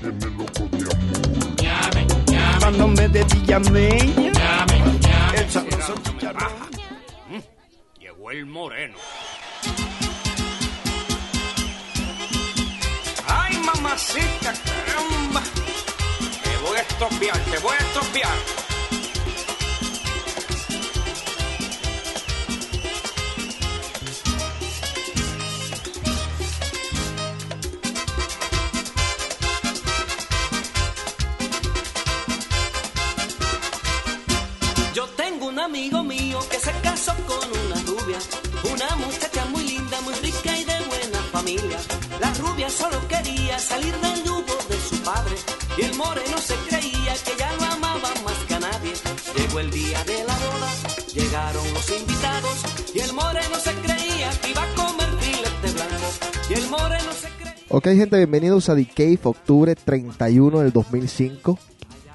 tiene loco de amor. Cuando me de Villameña, el sabroso chicharrón. Llegó el moreno. Ay, mamacita, caramba. Te voy a estropear, te voy a estropear. Amigo mío que se casó con una rubia, una muchacha muy linda, muy rica y de buena familia. La rubia solo quería salir del yugo de su padre y el moreno se creía que ya lo amaba más que a nadie. Llegó el día de la boda, llegaron los invitados y el moreno se creía que iba a comer filete blanco y el moreno se creía... Ok, gente, bienvenidos a The Cave, octubre 31 del 2005,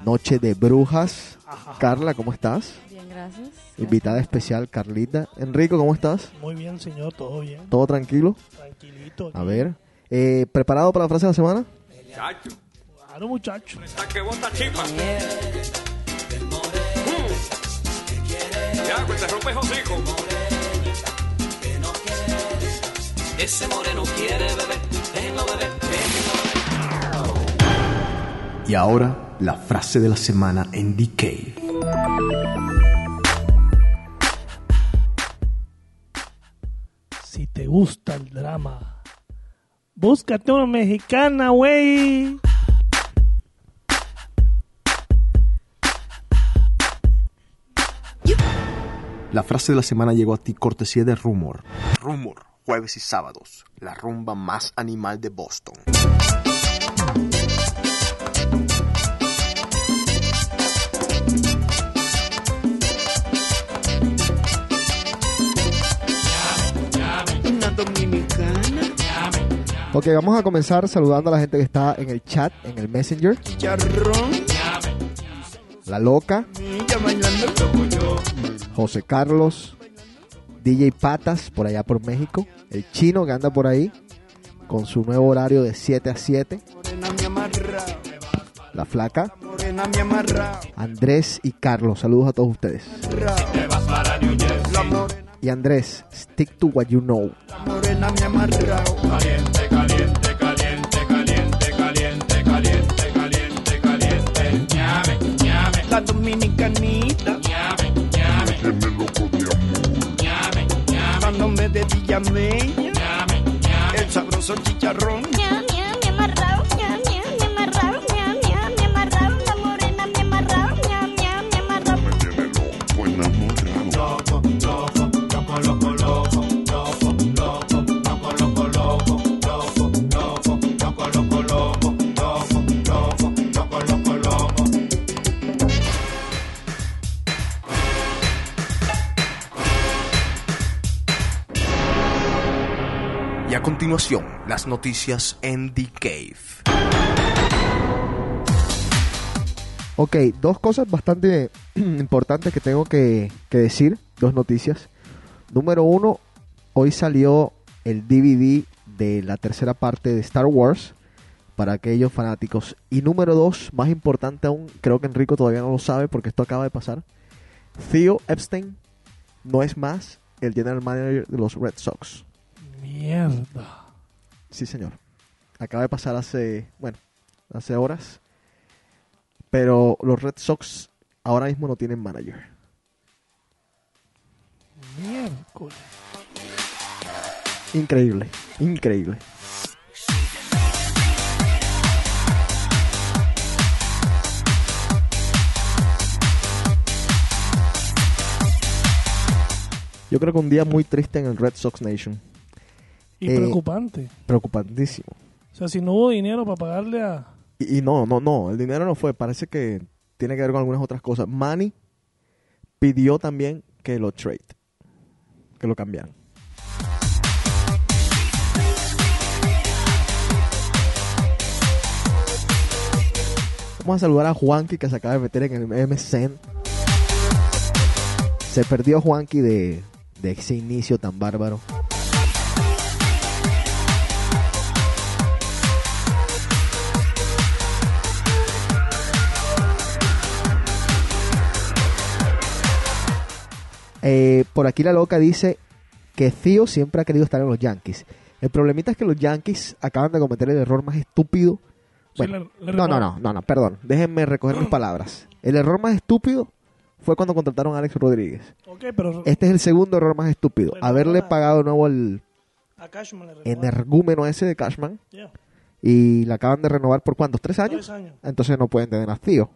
Noche de Brujas. Carla, ¿cómo estás? Gracias. Invitada especial, Carlita. Enrico, ¿cómo estás? Muy bien, señor, todo bien. ¿Todo tranquilo? Tranquilito. A ver. Eh, ¿Preparado para la frase de la semana? Chacho, Claro, muchacho. está que bota chipa. Mm. Ya, pues te rompes hocico. Ese moreno quiere beber, déjenlo beber, déjenlo beber. Y ahora, la frase de la semana en The Si te gusta el drama, búscate una mexicana, güey. La frase de la semana llegó a ti cortesía de Rumor. Rumor, jueves y sábados, la rumba más animal de Boston. Ok, vamos a comenzar saludando a la gente que está en el chat, en el Messenger. chicharrón, La Loca. José Carlos, DJ Patas, por allá por México. El chino que anda por ahí, con su nuevo horario de 7 a 7. Morena me amarrao, La Flaca, Andrés y Carlos. Saludos a todos ustedes. Y Andrés, stick to what you know. Dominicanita, llame, llame, tiene loco de amor. llame, llame, Cuando me de Villameña, llame, llame. el sabroso chicharrón. Ñam, continuación, las noticias en The Cave. Ok, dos cosas bastante importantes que tengo que, que decir, dos noticias. Número uno, hoy salió el DVD de la tercera parte de Star Wars para aquellos fanáticos. Y número dos, más importante aún, creo que Enrico todavía no lo sabe porque esto acaba de pasar. Theo Epstein no es más el general manager de los Red Sox. Mierda. Sí, señor. Acaba de pasar hace, bueno, hace horas. Pero los Red Sox ahora mismo no tienen manager. Miércoles. Increíble, increíble. Yo creo que un día muy triste en el Red Sox Nation. Y Eh, preocupante. Preocupantísimo. O sea, si no hubo dinero para pagarle a... Y, y no, no, no, el dinero no fue. Parece que tiene que ver con algunas otras cosas. Manny pidió también que lo trade, que lo cambiaran. Vamos a saludar a Juanqui que se acaba de meter en el MSN. Se perdió Juanqui de, de ese inicio tan bárbaro. Eh, por aquí la loca dice que Theo siempre ha querido estar en los Yankees. El problemita es que los Yankees acaban de cometer el error más estúpido. Sí, no, no, no, no, no, perdón. Déjenme recoger mis palabras. El error más estúpido fue cuando contrataron a Alex Rodríguez. Pero Este es el segundo error más estúpido. Pero Haberle pagado de nuevo el a Cashman le recuerdo. energúmeno ese de Cashman Yeah, y la acaban de renovar por cuántos, tres años. tres años. Entonces no pueden tener a Theo.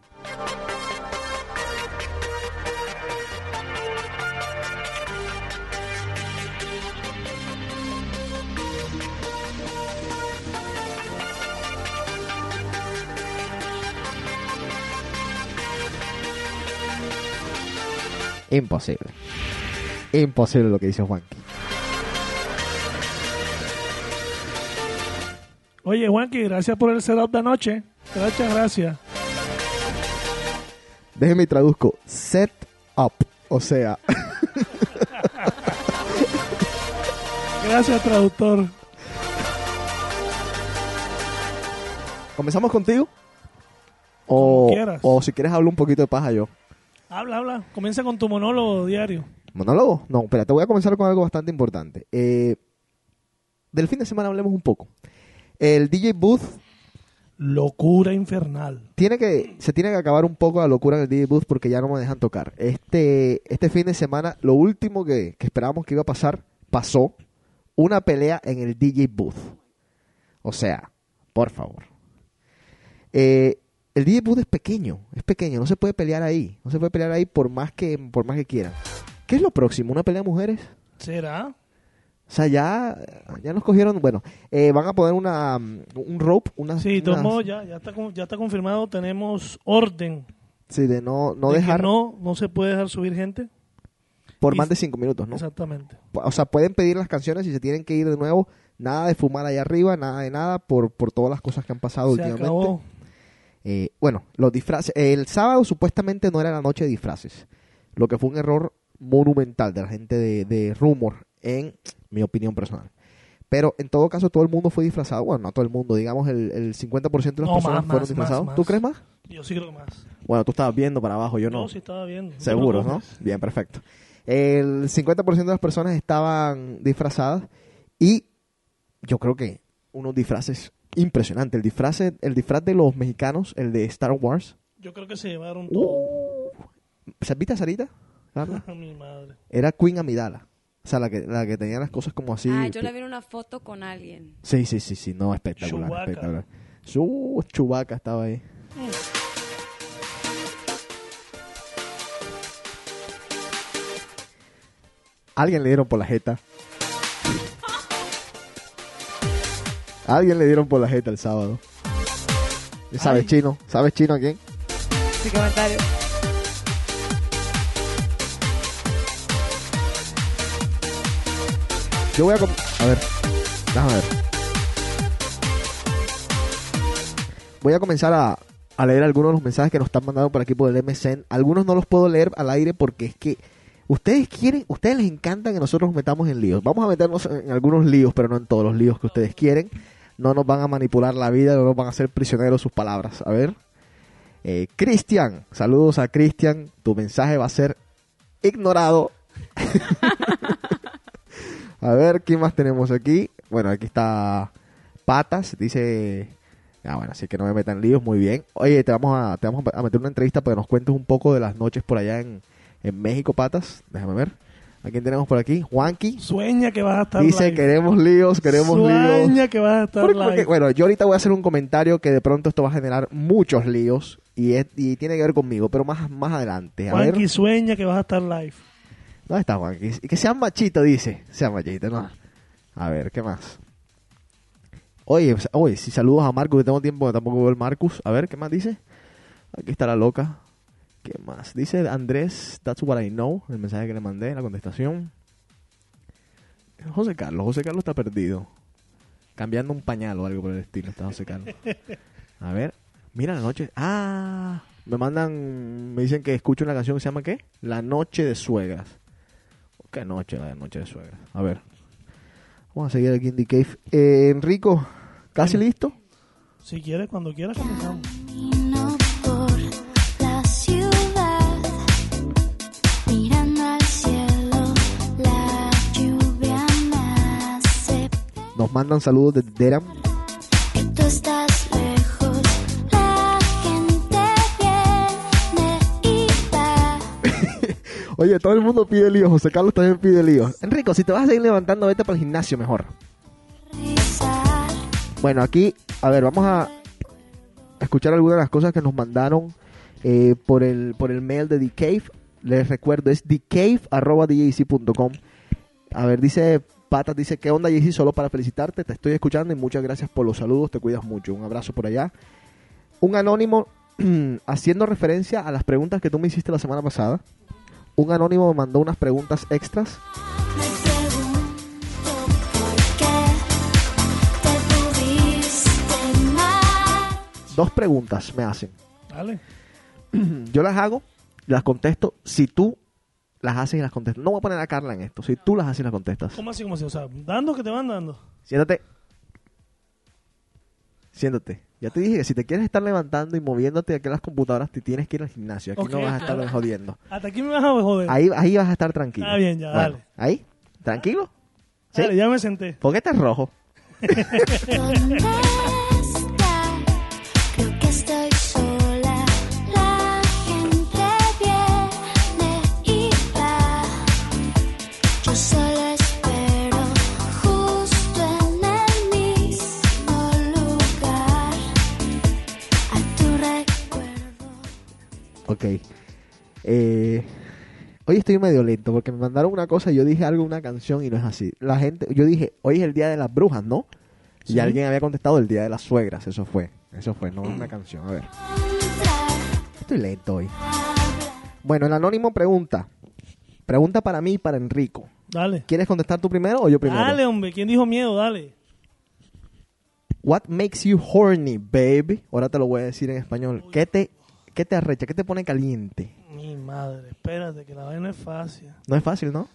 Imposible. Imposible lo que dice Juanqui. Oye, Juanqui, gracias por el setup de anoche. Gracias, gracias. Déjeme y traduzco. Set up. O sea, Gracias, traductor. ¿comenzamos contigo? Como O, quieras. o si quieres hablo un poquito de paja yo. Habla, habla. Comienza con tu monólogo diario. ¿Monólogo? No, espera, te voy a comenzar con algo bastante importante. Eh, del fin de semana hablemos un poco. El DJ Booth Locura infernal. tiene que, se tiene que acabar un poco la locura en el DJ Booth porque ya no me dejan tocar. Este, este fin de semana, lo último que, que esperábamos que iba a pasar, pasó. Una pelea en el DJ Booth. O sea, por favor. Eh, el DJ Booth es pequeño, es pequeño, no se puede pelear ahí. No se puede pelear ahí por más que, por más que quieran. ¿Qué es lo próximo? ¿Una pelea de mujeres? ¿Será? O sea, ya, ya nos cogieron, bueno, eh, van a poner una, mm, un rope, una... Sí, unas- modos, ya, ya, está, ya está confirmado. Tenemos orden. sí, de no, no de que dejar no, no se puede dejar subir gente. por y- más de cinco minutos, ¿no? Exactamente. O sea, pueden pedir las canciones y se tienen que ir de nuevo. Nada de fumar allá arriba, nada de nada por, por todas las cosas que han pasado Se últimamente. acabó. Eh, bueno, los disfraces. El sábado supuestamente no era la noche de disfraces. Lo que fue un error monumental de la gente de, de Rumor, en mi opinión personal. Pero en todo caso, todo el mundo fue disfrazado. Bueno, no todo el mundo, digamos el, el 50% de las No, personas más, fueron más, disfrazados. más, ¿Tú crees más? Yo sí creo que más. Bueno, tú estabas viendo para abajo, yo no. Yo sí estaba viendo. Seguro, ¿no? Bien, perfecto. El 50% de las personas estaban disfrazadas y yo creo que unos disfraces impresionantes. El disfraz, el disfraz de los mexicanos, el de Star Wars. Yo creo que se llevaron Uh. todo. ¿Se viste a Sarita? Carla? Mi madre. Era Queen Amidala. O sea, la que, la que tenía las cosas como así. Ah, yo le vi una foto con alguien. Sí, sí, sí, sí. No, espectacular. Chewbacca. espectacular. Su Chubaca estaba ahí. Alguien le dieron por la jeta. Alguien le dieron por la jeta el sábado. ¿Sabes Ay. chino? ¿Sabes chino a quién? Sin comentario. Yo voy a... A ver. Déjame ver. Voy a comenzar a, a leer algunos de los mensajes que nos están mandando por aquí por el MSN. Algunos no los puedo leer al aire porque es que ustedes quieren, ustedes les encanta que nosotros nos metamos en líos. Vamos a meternos en algunos líos, pero no en todos los líos que ustedes quieren. No nos van a manipular la vida, no nos van a hacer prisioneros sus palabras. A ver. Eh, Cristian, saludos a Cristian. Tu mensaje va a ser ignorado. A ver, ¿quién más tenemos aquí? Bueno, aquí está Patas, dice... Ah, bueno, así que no me metan líos, muy bien. Oye, te vamos a, te vamos a meter una entrevista para que nos cuentes un poco de las noches por allá en, en México, Patas. Déjame ver. ¿A quién tenemos por aquí? Juanqui. Sueña que vas a estar Dice, live. queremos líos, queremos líos. Sueña que vas a estar Porque- porque, live. bueno, yo ahorita voy a hacer un comentario que de pronto esto va a generar muchos líos y, es- y tiene que ver conmigo, pero más, más adelante. A ver. Juanqui sueña que vas a estar live. ¿Dónde está Juanqui? Y que sean machitos, dice. Sean machitos, no. A ver, ¿qué más? Oye, pues, oye, si saludos a Marcus, que tengo tiempo que tampoco veo el Marcus. A ver, ¿qué más dice? Aquí está la loca. ¿Qué más? Dice Andrés, that's what I know. El mensaje que le mandé, la contestación. José Carlos, José Carlos está perdido. Cambiando un pañal o algo por el estilo, está José Carlos. A ver, mira la noche. Ah, me mandan, me dicen que escucho una canción que se llama ¿qué? La Noche de Suegras. ¿Qué noche la de Noche de Suegras? A ver. Vamos a seguir aquí en The Cave. Eh, Enrico, ¿casi listo? Si quieres, cuando quieras, comenzamos. Nos mandan saludos desde. Que tú estás lejos, la gente viene y va. Oye, todo el mundo pide lío. José Carlos también pide lío. Enrico, si te vas a seguir levantando, vete para el gimnasio mejor. Bueno, aquí, a ver, vamos a escuchar algunas de las cosas que nos mandaron eh, por, el, por el mail de The Cave. Les recuerdo, es thecave.com. A ver, dice Patas, dice, ¿qué onda, JC? Solo para felicitarte, te estoy escuchando y muchas gracias por los saludos, te cuidas mucho. Un abrazo por allá. Un anónimo, haciendo referencia a las preguntas que tú me hiciste la semana pasada. Un anónimo me mandó unas preguntas extras. Dos preguntas me hacen. Dale. Yo las hago, las contesto. Si tú las haces y las contestas. No voy a poner a Carla en esto. Si tú las haces y las contestas. ¿Cómo así, cómo así? O sea, dando que te van dando. Siéntate. Siéntate. Ya te dije que si te quieres estar levantando y moviéndote aquí en las computadoras, te tienes que ir al gimnasio. Aquí no vas a estar jodiendo. Hasta aquí me vas a joder. Ahí, ahí vas a estar tranquilo. Está bien, ya, Bueno, dale. Ahí, tranquilo. ¿Sí? Dale, ya me senté. ¿Por qué estás rojo? Ok. Eh, hoy estoy medio lento porque me mandaron una cosa y yo dije algo, una canción y no es así. La gente, yo dije, hoy es el día de las brujas, ¿no? Y alguien había contestado el día de las suegras. Eso fue. Eso fue, no es una canción. A ver. Estoy lento hoy. Bueno, el anónimo pregunta. Pregunta para mí y para Enrico. Dale. ¿Quieres contestar tú primero o yo primero? Dale, hombre. ¿Quién dijo miedo? Dale. What makes you horny, baby? Ahora te lo voy a decir en español. ¿Qué te, qué te arrecha? ¿Qué te pone caliente? Mi madre, espérate, que la vaina es fácil. No es fácil, ¿no?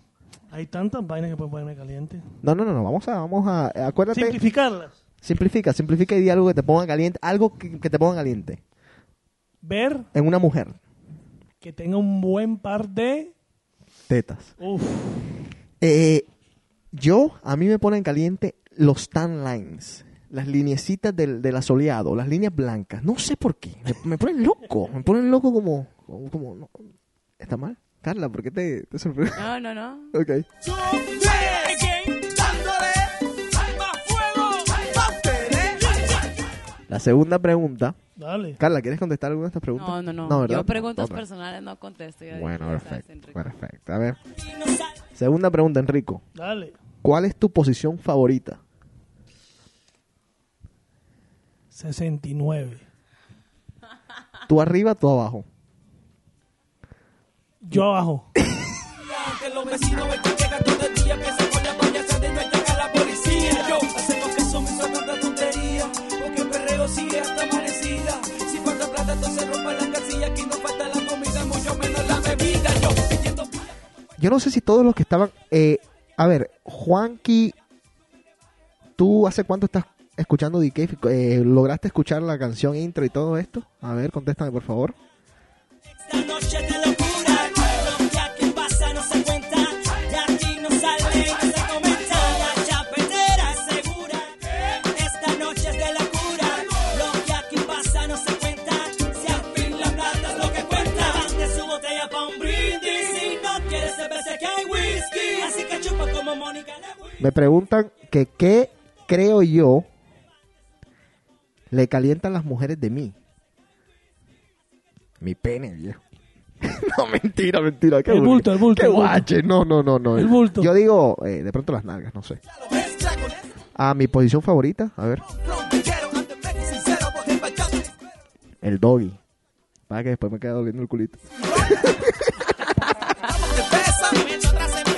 Hay tantas vainas que pueden ponerme caliente. No, no, no, no. Vamos a, vamos a, acuérdate. Simplificarlas. Simplifica, simplifica y di algo que te ponga caliente, algo que, que te ponga caliente Ver en una mujer. que tenga un buen par de... Tetas. Uf. Eh, yo, a mí me ponen caliente los tan lines, las lineecitas del, del asoleado, las líneas blancas. No sé por qué, me, me ponen loco, me ponen loco como, como, como- no. ¿Está mal? Carla, ¿por qué te, te sorprende? No, no, no. Ok. La segunda pregunta. Dale. Carla, ¿quieres contestar alguna de estas preguntas? No, no, no. ¿verdad? Yo preguntas personales no contesto. yo Bueno, digo, ¿sabes, perfecto, perfecto. A ver. Segunda pregunta, Enrico. Dale. ¿Cuál es tu posición favorita? 69. ¿Tú arriba, tú abajo? Yo abajo. Yo no sé si todos los que estaban... eh, a ver, Juanqui, ¿tú hace cuánto estás escuchando DK? Eh, ¿Lograste escuchar la canción intro y todo esto? A ver, contéstame por favor. Me preguntan que qué creo yo le calientan las mujeres de mí. Mi pene, viejo. no, mentira, mentira. Qué El bulto, el bulto, Qué el bulto. guache. No, no, no, no. El bulto. Yo digo, eh, de pronto las nalgas, no sé. Ah, mi posición favorita, a ver. El doggy. Para que después me quede doliendo el culito.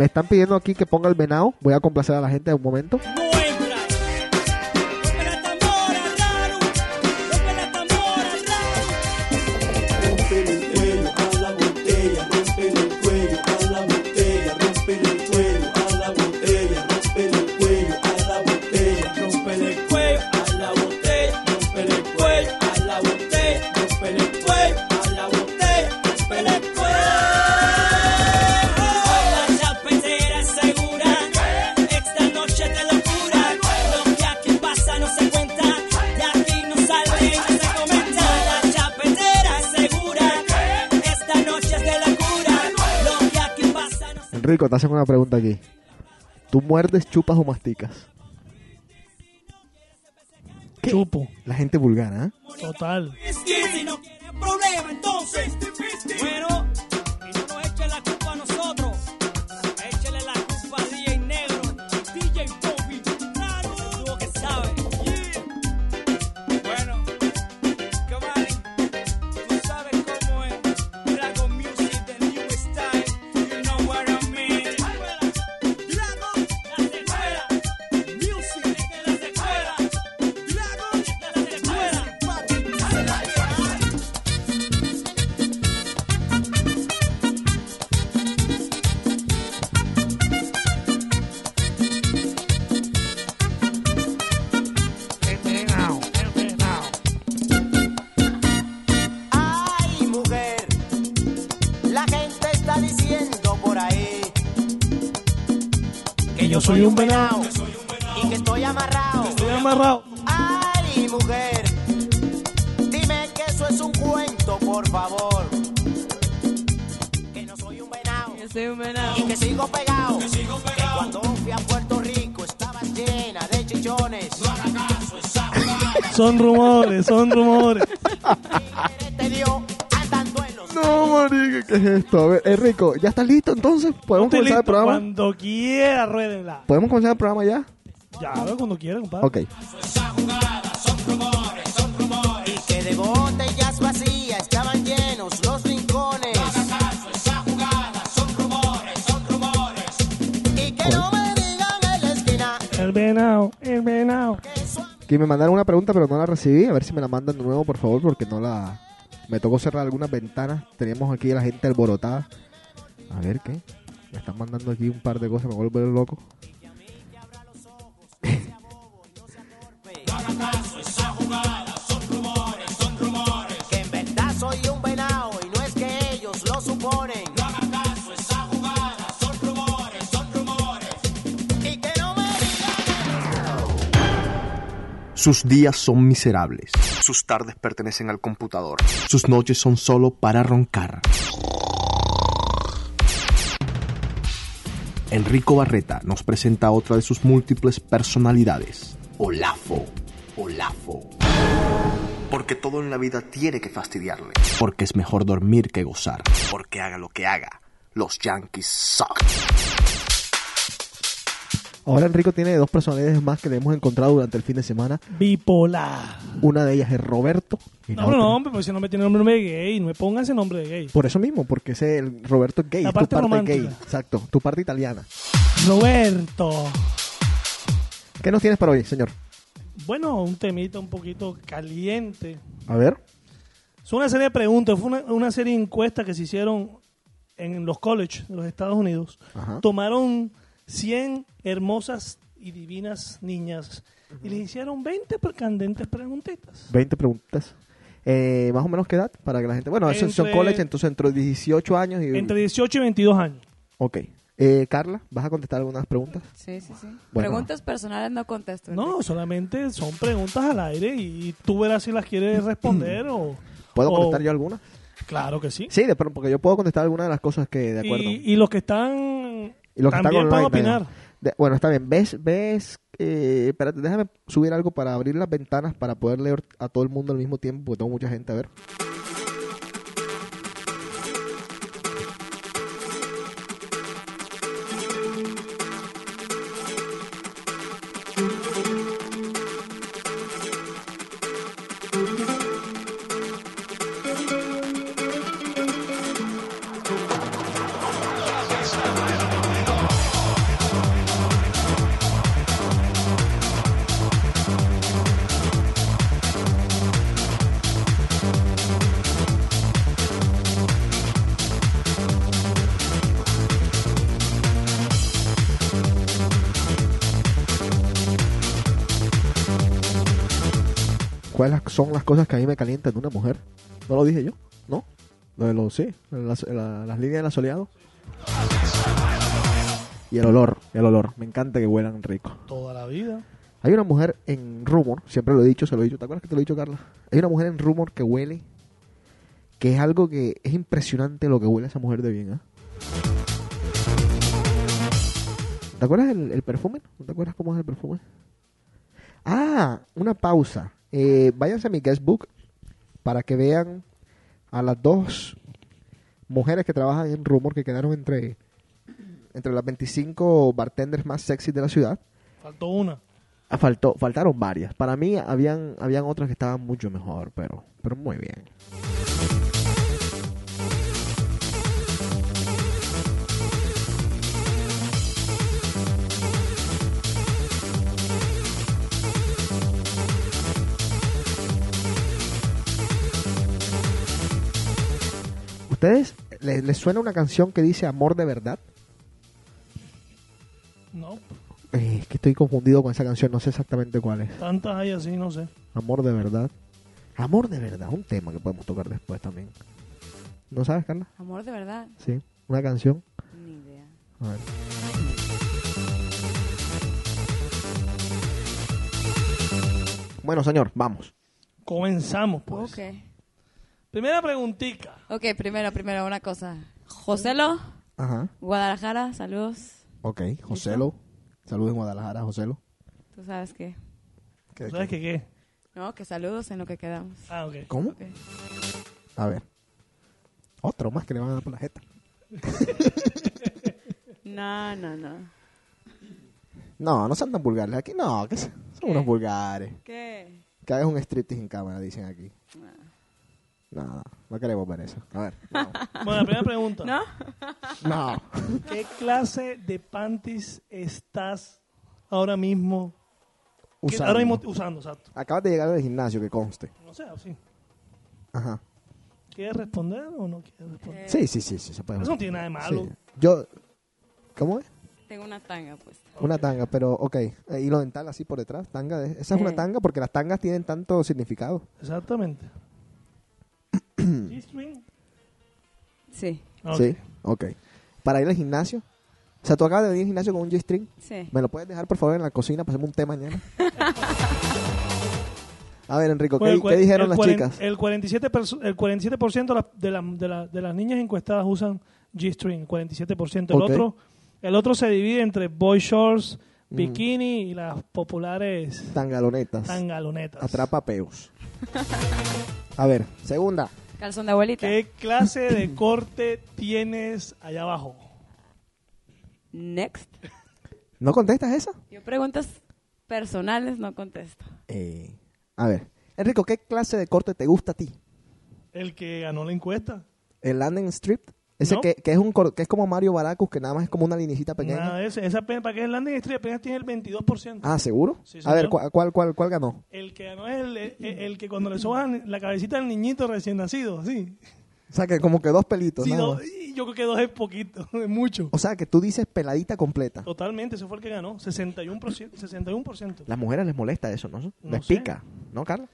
Me están pidiendo aquí que ponga el venado. Voy a complacer a la gente un momento. Enrico, te hacen una pregunta aquí. ¿Tú muerdes, chupas o masticas? ¿Qué? Chupo. La gente vulgar, ¿ah? Total. Si no quieren problema, entonces. Bueno, venado. y que estoy amarrado. Estoy amarrado. Ay, mujer, dime que eso es un cuento, por favor. Que no soy un venado Yo soy un venado. y que sigo pegado. Que cuando fui a Puerto Rico estaba llena de chichones. Son rumores, son rumores. Es esto? A ver, Enrico, ¿ya estás listo entonces? ¿Podemos comenzar el listo. programa? Cuando quiera, ruédenla. ¿Podemos comenzar el programa ya? Ya, cuando quiera, compadre. Ok. Y que de botellas vacías estaban llenos los rincones. Y que no me digan en la esquina El venado, el venado. Aquí me mandaron una pregunta, pero no la recibí. A ver si me la mandan de nuevo, por favor, porque no la... Me tocó cerrar algunas ventanas. Teníamos aquí a la gente alborotada. A ver, ¿qué? Me están mandando aquí un par de cosas, me vuelvo loco. Sus días son miserables. Sus tardes pertenecen al computador. Sus noches son solo para roncar. Enrico Barreta nos presenta otra de sus múltiples personalidades. Olafo. Olafo. Porque todo en la vida tiene que fastidiarle. Porque es mejor dormir que gozar. Porque haga lo que haga. Los Yankees suck. Ahora Enrico tiene dos personalidades más que le hemos encontrado durante el fin de semana. Bipolar. Una de ellas es Roberto. y No, no, no, hombre, pues si no me tiene nombre de gay, no me ponga ese nombre de gay. Por eso mismo, porque ese el Roberto es gay. La tu parte parte romántica. gay. Exacto, tu parte italiana. Roberto. ¿Qué nos tienes para hoy, señor? Bueno, un temita un poquito caliente. A ver. Es una serie de preguntas, fue una, una serie de encuestas que se hicieron en los colleges de los Estados Unidos. Ajá. Tomaron 100 hermosas y divinas niñas y les hicieron 20 per- candentes preguntitas. 20 preguntas. Eh, más o menos qué edad para que la gente. Bueno, eso son Entre- college, entonces entre 18 años y. Entre 18 y 22 años. Ok. Eh, Carla, ¿vas a contestar algunas preguntas? Sí, sí, sí. Bueno. Preguntas personales no contesto. No, solamente son preguntas al aire y tú verás si las quieres responder o... ¿Puedo o- contestar yo algunas? Claro que sí. Sí, de pronto, porque yo puedo contestar algunas de las cosas que, de acuerdo. Y, y los que están... Y los que también online, opinar. De- bueno, está bien. ¿Ves? ¿Ves? Eh, espérate, déjame subir algo para abrir las ventanas para poder leer a todo el mundo al mismo tiempo, porque tengo mucha gente. A ver. ¿Cuáles son las cosas que a mí me calientan de una mujer? ¿No lo dije yo? ¿No? Lo de los, sí, las, la- las líneas del asoleado. Y el olor, el olor. Me encanta que huelan rico. Toda la vida. Hay una mujer en Rumor, siempre lo he dicho, se lo he dicho. ¿Te acuerdas que te lo he dicho, Carla? Hay una mujer en Rumor que huele, que es algo que es impresionante lo que huele esa mujer de bien, ¿ah? ¿Te acuerdas el, el perfume? ¿No te acuerdas cómo es el perfume? Ah, una pausa. Eh, váyanse a mi guestbook para que vean a las dos mujeres que trabajan en Rumor que quedaron entre, entre las 25 bartenders más sexy de la ciudad. Faltó una. Ah, faltó, faltaron varias. Para mí habían, habían otras que estaban mucho mejor, pero, pero muy bien. ¿Ustedes les, les suena una canción que dice amor de verdad? No, Eh, es que estoy confundido con esa canción, no sé exactamente cuál es. tantas hay así, no sé. Amor de verdad. Amor de verdad, un tema que podemos tocar después también. ¿No sabes, Carla? Amor de verdad. Sí, una canción. Ni idea. A ver. Bueno, señor, vamos. Comenzamos, pues. Ok. Primera preguntita. Ok, primero, primero, una cosa. Joselo, Ajá. Guadalajara, saludos. Ok, Joselo. Saludos en Guadalajara, Joselo. Tú sabes qué. ¿Qué- ¿Sabes qué? qué? No, que saludos en lo que quedamos. Ah, ok. ¿Cómo? Ok. A ver. Otro más que le van a dar por la jeta. No, no, no. No, no sean tan vulgares. Aquí no, que son son unos vulgares. ¿Qué? Que hagas un striptease en cámara, dicen aquí. No, no queremos ver eso. A ver. Bueno, la primera pregunta. ¿No? No. ¿Qué clase de panties estás ahora mismo, Usando. ahora mismo usando? Exacto. Acabas de llegar del gimnasio, que conste. No sé, sí. Ajá. ¿Quieres responder o no quieres responder? Sí, sí, sí, sí, se puede. Eso no tiene nada de malo. Sí. Yo, ¿cómo es? Tengo una tanga puesta. Una tanga, pero ok. Eh, hilo dental así por detrás, tanga. de- esa es una Eh. tanga porque las tangas tienen tanto significado. Exactamente. G-string. Sí, Ok. Sí, ok. Para ir al gimnasio. O sea, tú acabas de venir al gimnasio con un G-string. sí. ¿Me lo puedes dejar, por favor, en la cocina hacerme un té mañana? A ver, Enrico, ¿qué, el qué dijeron el las chicas? El 47%, perso- el 47 de, la- de, la- de la- de las niñas encuestadas usan G-string, 47%. El Ok. otro el otro se divide entre boy shorts, bikini y las populares Tangalonetas. tangalonetas. Atrapa peos. A ver, segunda. Calzón de abuelita. ¿Qué clase de corte tienes allá abajo? Next. ¿No contestas esa? Yo preguntas personales no contesto. Eh, a ver, Enrico, ¿qué clase de corte te gusta a ti? El que ganó la encuesta. ¿El landing strip? Ese No. que, que es un que es como Mario Baracus, que nada más es como una linecita pequeña. Nada ese. Esa pena, para que es el landing street apenas tiene el 22%. Ah, ¿seguro? Sí, a ver. ¿cuál, cuál, cuál, cuál ganó? El que ganó es el, el, el que cuando le soban la cabecita del niñito recién nacido, sí. O sea, que como que dos pelitos. Sí, dos- yo creo que dos es poquito, es mucho. O sea, que tú dices peladita completa. Totalmente, ese fue el que ganó, 61%. 61%. Las mujeres les molesta eso, ¿no? No les sé. pica, ¿no, Carla?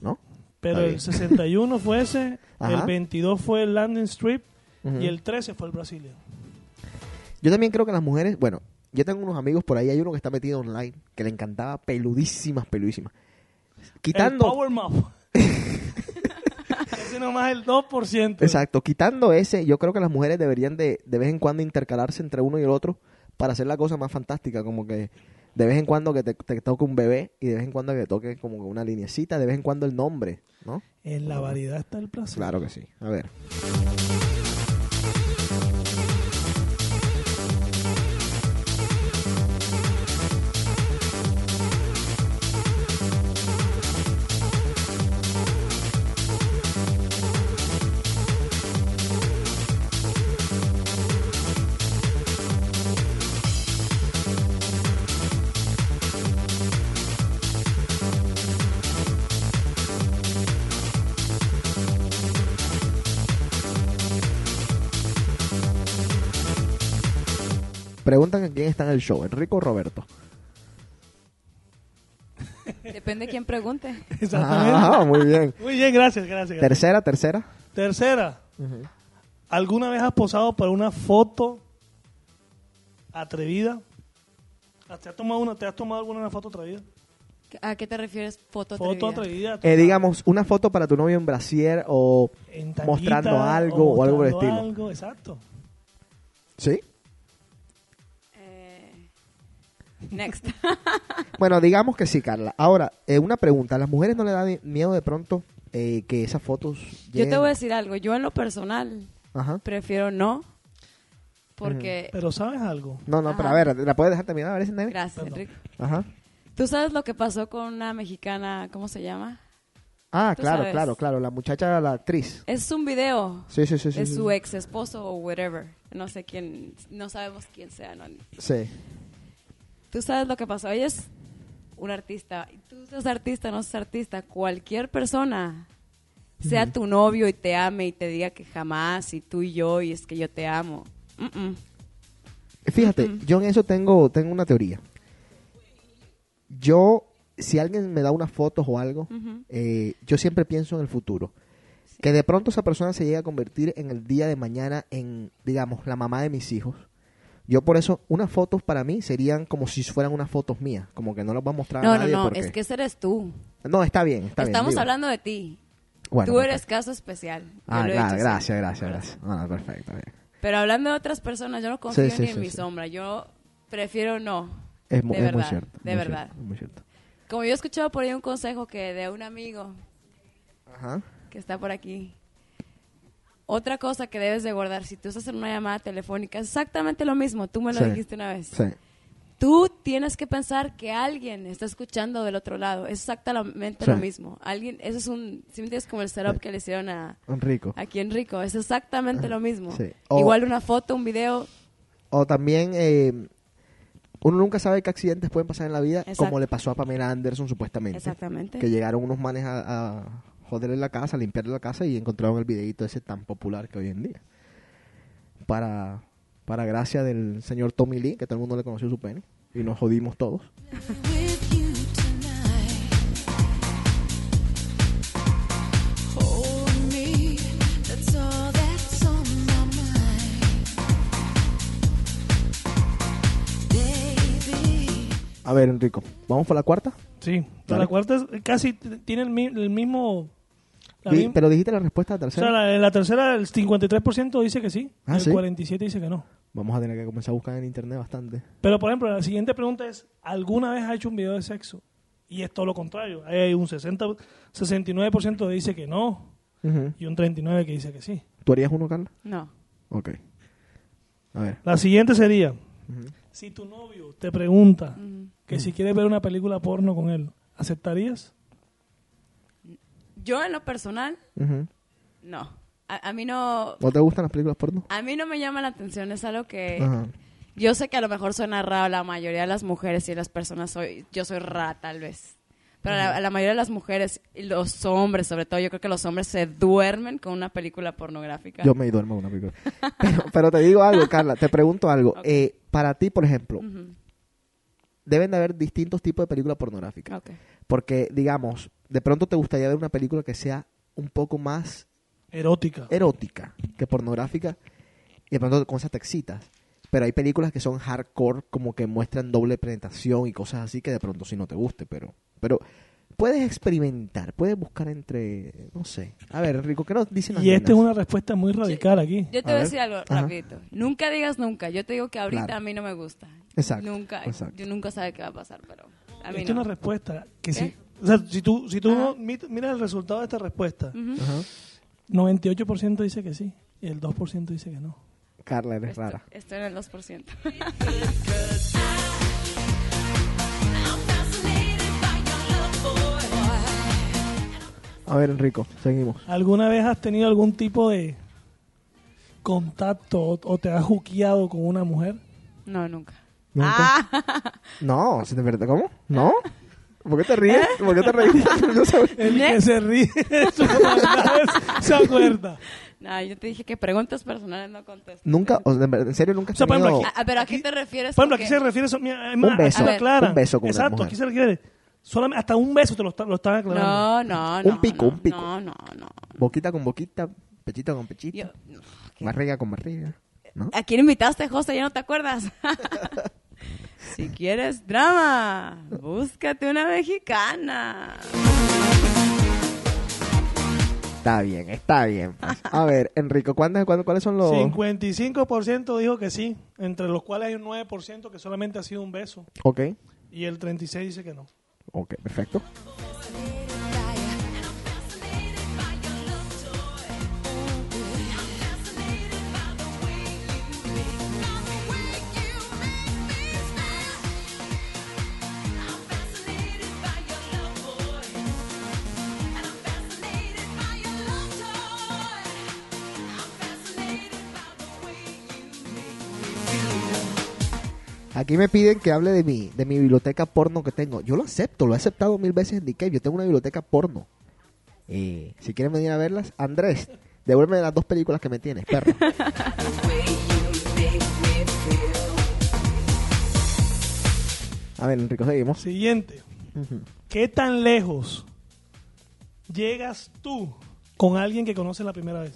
¿No? Pero el bien. 61 fue ese, el Ajá. 22 fue el landing strip Y el 13 fue el Brazilian. Yo también creo que las mujeres, bueno, yo tengo unos amigos por ahí, hay uno que está metido online, que le encantaba peludísimas, peludísimas. El Quitando, Power Muff. ese nomás el 2%. exacto, quitando ese, yo creo que las mujeres deberían de, de vez en cuando intercalarse entre uno y el otro para hacer la cosa más fantástica, como que de vez en cuando que te, te toque un bebé y de vez en cuando que te toque como una linecita, de vez en cuando el nombre, ¿no? En la variedad está el placer. Claro que sí. A ver. Preguntan a quién está en el show, Enrico o Roberto. Depende de quién pregunte. Exactamente. Ah, muy bien. Muy bien, gracias, gracias. gracias. Tercera, tercera. Tercera, ¿alguna vez has posado para una foto atrevida? ¿Te has tomado, una, ¿te has tomado alguna foto atrevida? ¿A qué te refieres foto Foto atrevida? atrevida. Eh, digamos, una foto para tu novio en brasier o en tanguita, mostrando algo o, algo por el estilo. algo, exacto. ¿Sí? Next. Bueno, digamos que sí, Carla. Ahora, eh, una pregunta. ¿A las mujeres no le da de- miedo de pronto eh, que esas fotos Yo lleguen? te voy a decir algo. Yo en lo personal Ajá. prefiero no. Porque... Pero ¿sabes algo? No, no, pero a ver, ¿la puedes dejar terminar? A ver si Gracias, Enrique. Ajá. ¿Tú sabes lo que pasó con una mexicana, ¿cómo se llama? Ah, claro, sabes. claro, claro. La muchacha, la actriz. Es un video. Sí, sí, sí. sí, su sí. ex esposo o whatever. No sé quién, no sabemos quién sea. ¿no? Sí. Tú sabes lo que pasó. Ella es un artista. Tú seas artista, no seas artista. Cualquier persona, sea tu novio y te ame y te diga que jamás, y tú y yo, y es que yo te amo. Fíjate, yo en eso tengo, tengo una teoría. Yo, si alguien me da unas fotos o algo, eh, yo siempre pienso en el futuro. Que de pronto esa persona se llegue a convertir en el día de mañana en, digamos, la mamá de mis hijos. Yo por eso, unas fotos para mí serían como si fueran unas fotos mías. Como que no las voy a mostrar No, a no, nadie no. porque- Es que ese eres tú. No, está bien, está. Estamos hablando de ti. Bueno, tú eres perfecto. caso especial. Yo Ah, claro, gracias, gracias, gracias. Ah, perfecto, bien. Pero hablando de otras personas, yo no confío sí, ni sí, en mi sombra. Yo prefiero no. Es, mu- de es verdad, muy cierto. de muy verdad. cierto, muy cierto. Como yo he escuchado por ahí un consejo que de un amigo Ajá. que está por aquí. Otra cosa que debes de guardar, si tú estás en una llamada telefónica, es exactamente lo mismo. Tú me lo Sí. dijiste una vez. Sí. Tú tienes que pensar que alguien está escuchando del otro lado. Es exactamente Sí. lo mismo. Alguien, eso es un, si me entiendes, como el setup que le hicieron a, Un rico. aquí en Rico. Es exactamente lo mismo. Sí. O- Igual una foto, un video. O también, eh, uno nunca sabe qué accidentes pueden pasar en la vida, Exacto. como le pasó a Pamela Anderson supuestamente. Exactamente. Que llegaron unos manes a, a joderle la casa, limpiarle la casa y encontraron el videito ese tan popular que hoy en día. Para, para gracia del señor Tommy Lee, que todo el mundo le conoció su pene, y nos jodimos todos. A ver, Enrico, ¿vamos por la cuarta? Sí. Dale. La cuarta es- casi tiene el mismo... la Di- pero dijiste la respuesta o tercera. sea, la, la tercera, el 53% dice que sí. Ah, el ¿sí? 47% dice que no. Vamos a tener que comenzar a buscar en internet bastante. Pero, por ejemplo, la siguiente pregunta es, ¿alguna vez has hecho un video de sexo? Y es todo lo contrario. Hay un 60, 69% que dice que no y un 39% que dice que sí. ¿Tú harías uno, Carla? No. Ok. A ver. La siguiente sería, si tu novio te pregunta que si quieres ver una película porno con él, ¿aceptarías? Yo en lo personal, no. A, a mí no... ¿No te gustan las películas porno? A mí no me llama la atención, es algo que... Ajá. Yo sé que a lo mejor suena raro, la mayoría de las mujeres y las personas soy, yo soy rara tal vez. Pero la, la mayoría de las mujeres y los hombres, sobre todo, yo creo que los hombres se duermen con una película pornográfica. Yo me duermo con una película. Pero, pero te digo algo, Carla, te pregunto algo. Eh, para ti, por ejemplo, deben de haber distintos tipos de películas pornográficas. Porque, digamos, de pronto te gustaría ver una película que sea un poco más Erótica. erótica que pornográfica y de pronto con esas te excitas. Pero hay películas que son hardcore, como que muestran doble penetración y cosas así que de pronto sí no te guste, pero pero puedes experimentar, puedes buscar entre, no sé. A ver, Enrico, ¿qué nos dicen las Y esta es una respuesta muy radical aquí. Yo te A voy a decir algo Ajá. rapidito. Nunca digas nunca. Yo te digo que ahorita Claro. a mí no me gusta. Exacto, Nunca. exacto. Yo nunca sabe qué va a pasar, pero a mí Esta es no. una respuesta que ¿Qué? si, o sea, si tú, si tú Ajá. miras el resultado de esta respuesta, Ujú. Ajá. 98% dice que sí y el 2% dice que no. Carla, eres Estoy, rara. estoy en el 2%. A ver, Enrico, seguimos. ¿Alguna vez has tenido algún tipo de contacto o, o te has juqueado con una mujer? no, nunca. ¿Nunca? Ah, No, ¿sí de verdad? ¿Cómo? ¿No? ¿Por qué te ríes? ¿Por qué te ríes? Yo sé- El que se ríe maldades se acuerda. no, yo te dije que preguntas personales no contesto. Nunca, o sea, en serio, nunca has O sea, tenido... aquí- Ah, pero ¿a Aquí- qué te refieres? Por ejemplo, aquí se refiere eso, mira, Un beso, aquí lo A ver. aclaran. un beso con una Exacto, mujer. aquí se refiere. Solamente, hasta un beso te lo, está- lo están aclarando. No, no, no. Un pico, no, un pico. No, no, no. Boquita con boquita, pechito con pechito, Yo- no. barriga con barriga, ¿no? ¿A quién invitaste, José? ¿Ya no te acuerdas? Si quieres drama, búscate una mexicana. Está bien, está bien. pues. A ver, Enrico, ¿cuándo- cuándo- ¿cuáles son los...? 55% dijo que sí, entre los cuales hay un 9% que solamente ha sido un beso. Ok, Y el 36% dice que no. ok, perfecto. Aquí me piden que hable de mi, de mi biblioteca porno que tengo. Yo lo acepto, lo he aceptado mil veces en DK. Yo tengo una biblioteca porno. Eh, si quieren venir a verlas, Andrés, devuélveme las dos películas que me tienes, perro. A ver, Enrico, seguimos. Siguiente. ¿Qué tan lejos llegas tú con alguien que conoces la primera vez?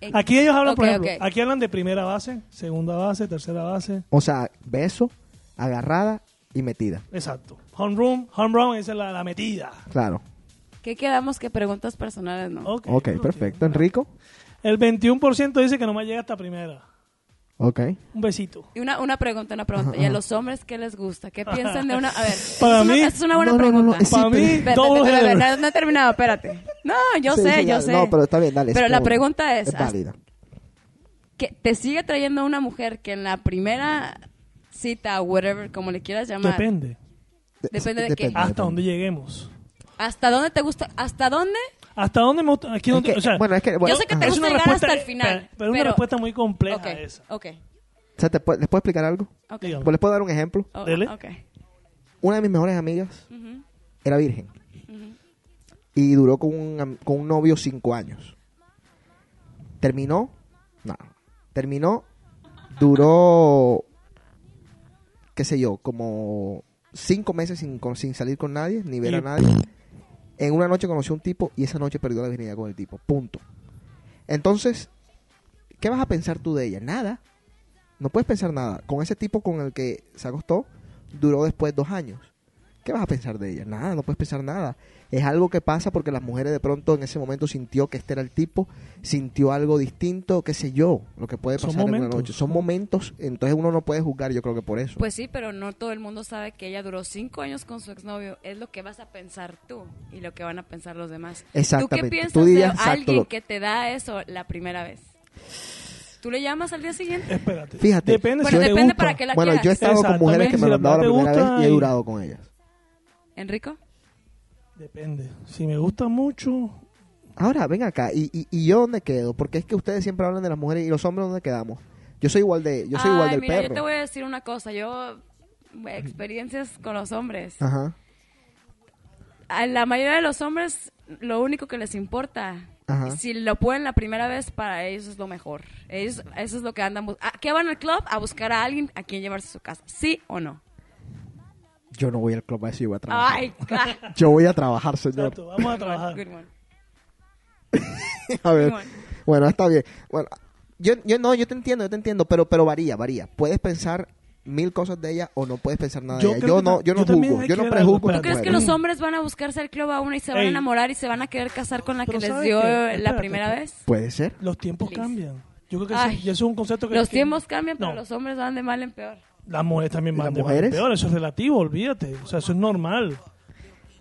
En- Aquí ellos hablan, por Ok, ejemplo, ok. aquí hablan de primera base, segunda base, tercera base. O sea, beso, agarrada y metida. Exacto. Home run, home run, esa es la, la metida. Claro. ¿Qué quedamos que preguntas personales no? Ok, Ok, perfecto. Enrico. El 21% dice que nomás llega hasta primera. Ok. Un besito. Y una, una pregunta, una pregunta. ¿Y a los hombres qué les gusta? ¿Qué piensan de una...? A ver, Para esa es una- mí- es una buena No, no, no, pregunta. no, sí, Para mí, no, no he terminado, espérate. No, yo Sí, sé, sí, yo ya- sé. No, pero está bien, dale. Pero la pregunta es, Es válida. que te sigue trayendo una mujer que en la primera cita, whatever, como le quieras llamar, Depende. Depende de qué. Hasta donde lleguemos. ¿hasta dónde te gusta? ¿Hasta dónde? ¿Hasta dónde me gusta? Aquí Es donde, que- o sea, bueno, es que... bueno, Yo sé que te gusta una llegar respuesta- hasta el final. pero- pero una respuesta muy compleja Ok, esa. ok, O sea, ¿te puedo- ¿Les puedo explicar algo? ok. Dígame. Pues les puedo dar un ejemplo. Oh, Dele. ok. Una de mis mejores amigas era virgen. Y duró con un, con un novio cinco años. Terminó. No. Terminó. Duró. Qué sé yo, como cinco meses sin, con- sin salir con nadie, ni ver Y- a nadie. En una noche conoció a un tipo y esa noche perdió la virginidad con el tipo. Punto. Entonces, ¿qué vas a pensar tú de ella? Nada. No puedes pensar nada. Con ese tipo con el que se acostó, duró después dos años. ¿Qué vas a pensar de ella? Nada, no puedes pensar nada. Es algo que pasa porque las mujeres de pronto en ese momento sintió que este era el tipo, sintió algo distinto, qué sé yo, lo que puede pasar en una noche. Son momentos, entonces uno no puede juzgar, yo creo que por eso. Pues sí, pero no todo el mundo sabe que ella duró cinco años con su exnovio. Es lo que vas a pensar tú y lo que van a pensar los demás. Exactamente. ¿Tú qué piensas Tú dirías de exacto alguien lo- que te da eso la primera vez? ¿Tú le llamas al día siguiente? Espérate. Fíjate. Depende Bueno, si depende para qué la bueno, yo he estado con mujeres que me lo han dado la primera vez y he durado con ellas. ¿Enrico? Depende. Si me gusta mucho, Ahora, ven acá, ¿y, y, y yo dónde quedo? Porque es que ustedes siempre hablan de las mujeres y los hombres dónde quedamos. Yo soy igual de, yo soy igual del mira, perro. yo te voy a decir una cosa. Yo, experiencias con los hombres. Ajá, A la mayoría de los hombres, lo único que les importa, Ajá. si lo pueden la primera vez, para ellos es lo mejor. Ellos, eso es lo que andan buscando. ¿Qué van al club? A buscar a alguien a quien llevarse a su casa. ¿Sí o no? Yo no voy al club a eso, yo voy a trabajar. Ay, Yo voy a trabajar, señor. exacto, vamos a trabajar. Good one. A ver. Good one. Bueno, está bien. Bueno, yo, yo no, yo te entiendo, yo te entiendo, pero, pero varía, varía. Puedes pensar mil cosas de ella o no puedes pensar nada Yo de ella. Yo no, yo no yo juzgo, yo no prejuzgo. ¿Tú crees que los hombres van a buscarse al club a una y se van a enamorar y se van a querer casar con la que les ¿sabes dio qué? la Espérate, primera vez? Puede ser. Los tiempos Please. cambian. Yo creo que Ay. eso, y eso es un concepto que... Los que- tiempos cambian, pero No. los hombres van de mal en peor. Las mujeres también ¿Y van las de mujeres? peor. Eso es relativo, olvídate. O sea, eso es normal.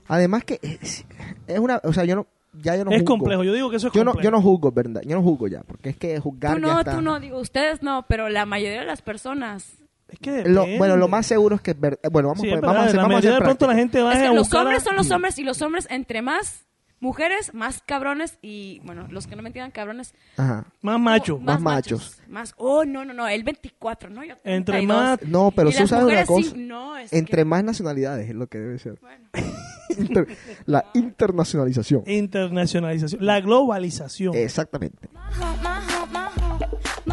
Además que es, es una, o sea, yo no, ya yo no es juzgo. complejo. Yo digo que eso es Yo no, complejo. yo no juzgo, ¿verdad? Yo no juzgo ya, porque es que juzgar Tú ya no, está. tú no, digo, ustedes no, pero la mayoría de las personas. Es que Lo- bueno, lo más seguro es que, ver- bueno, vamos, Sí, a es poner- vamos a hacer, la vamos a mayoría hacer de pronto la gente va Es que a los buscar a- hombres son los hombres y los hombres entre más mujeres, más cabrones y, bueno, los que no me entiendan cabrones, Ajá. Más macho. Más machos. Más, oh, no, no, no, el 24, ¿no? Yo Entre 32. más... No, pero tú sabes una cosa. sí, no, es Entre que- más nacionalidades es lo que debe ser. Bueno. Inter- la internacionalización. Internacionalización. La globalización. Exactamente. My home, my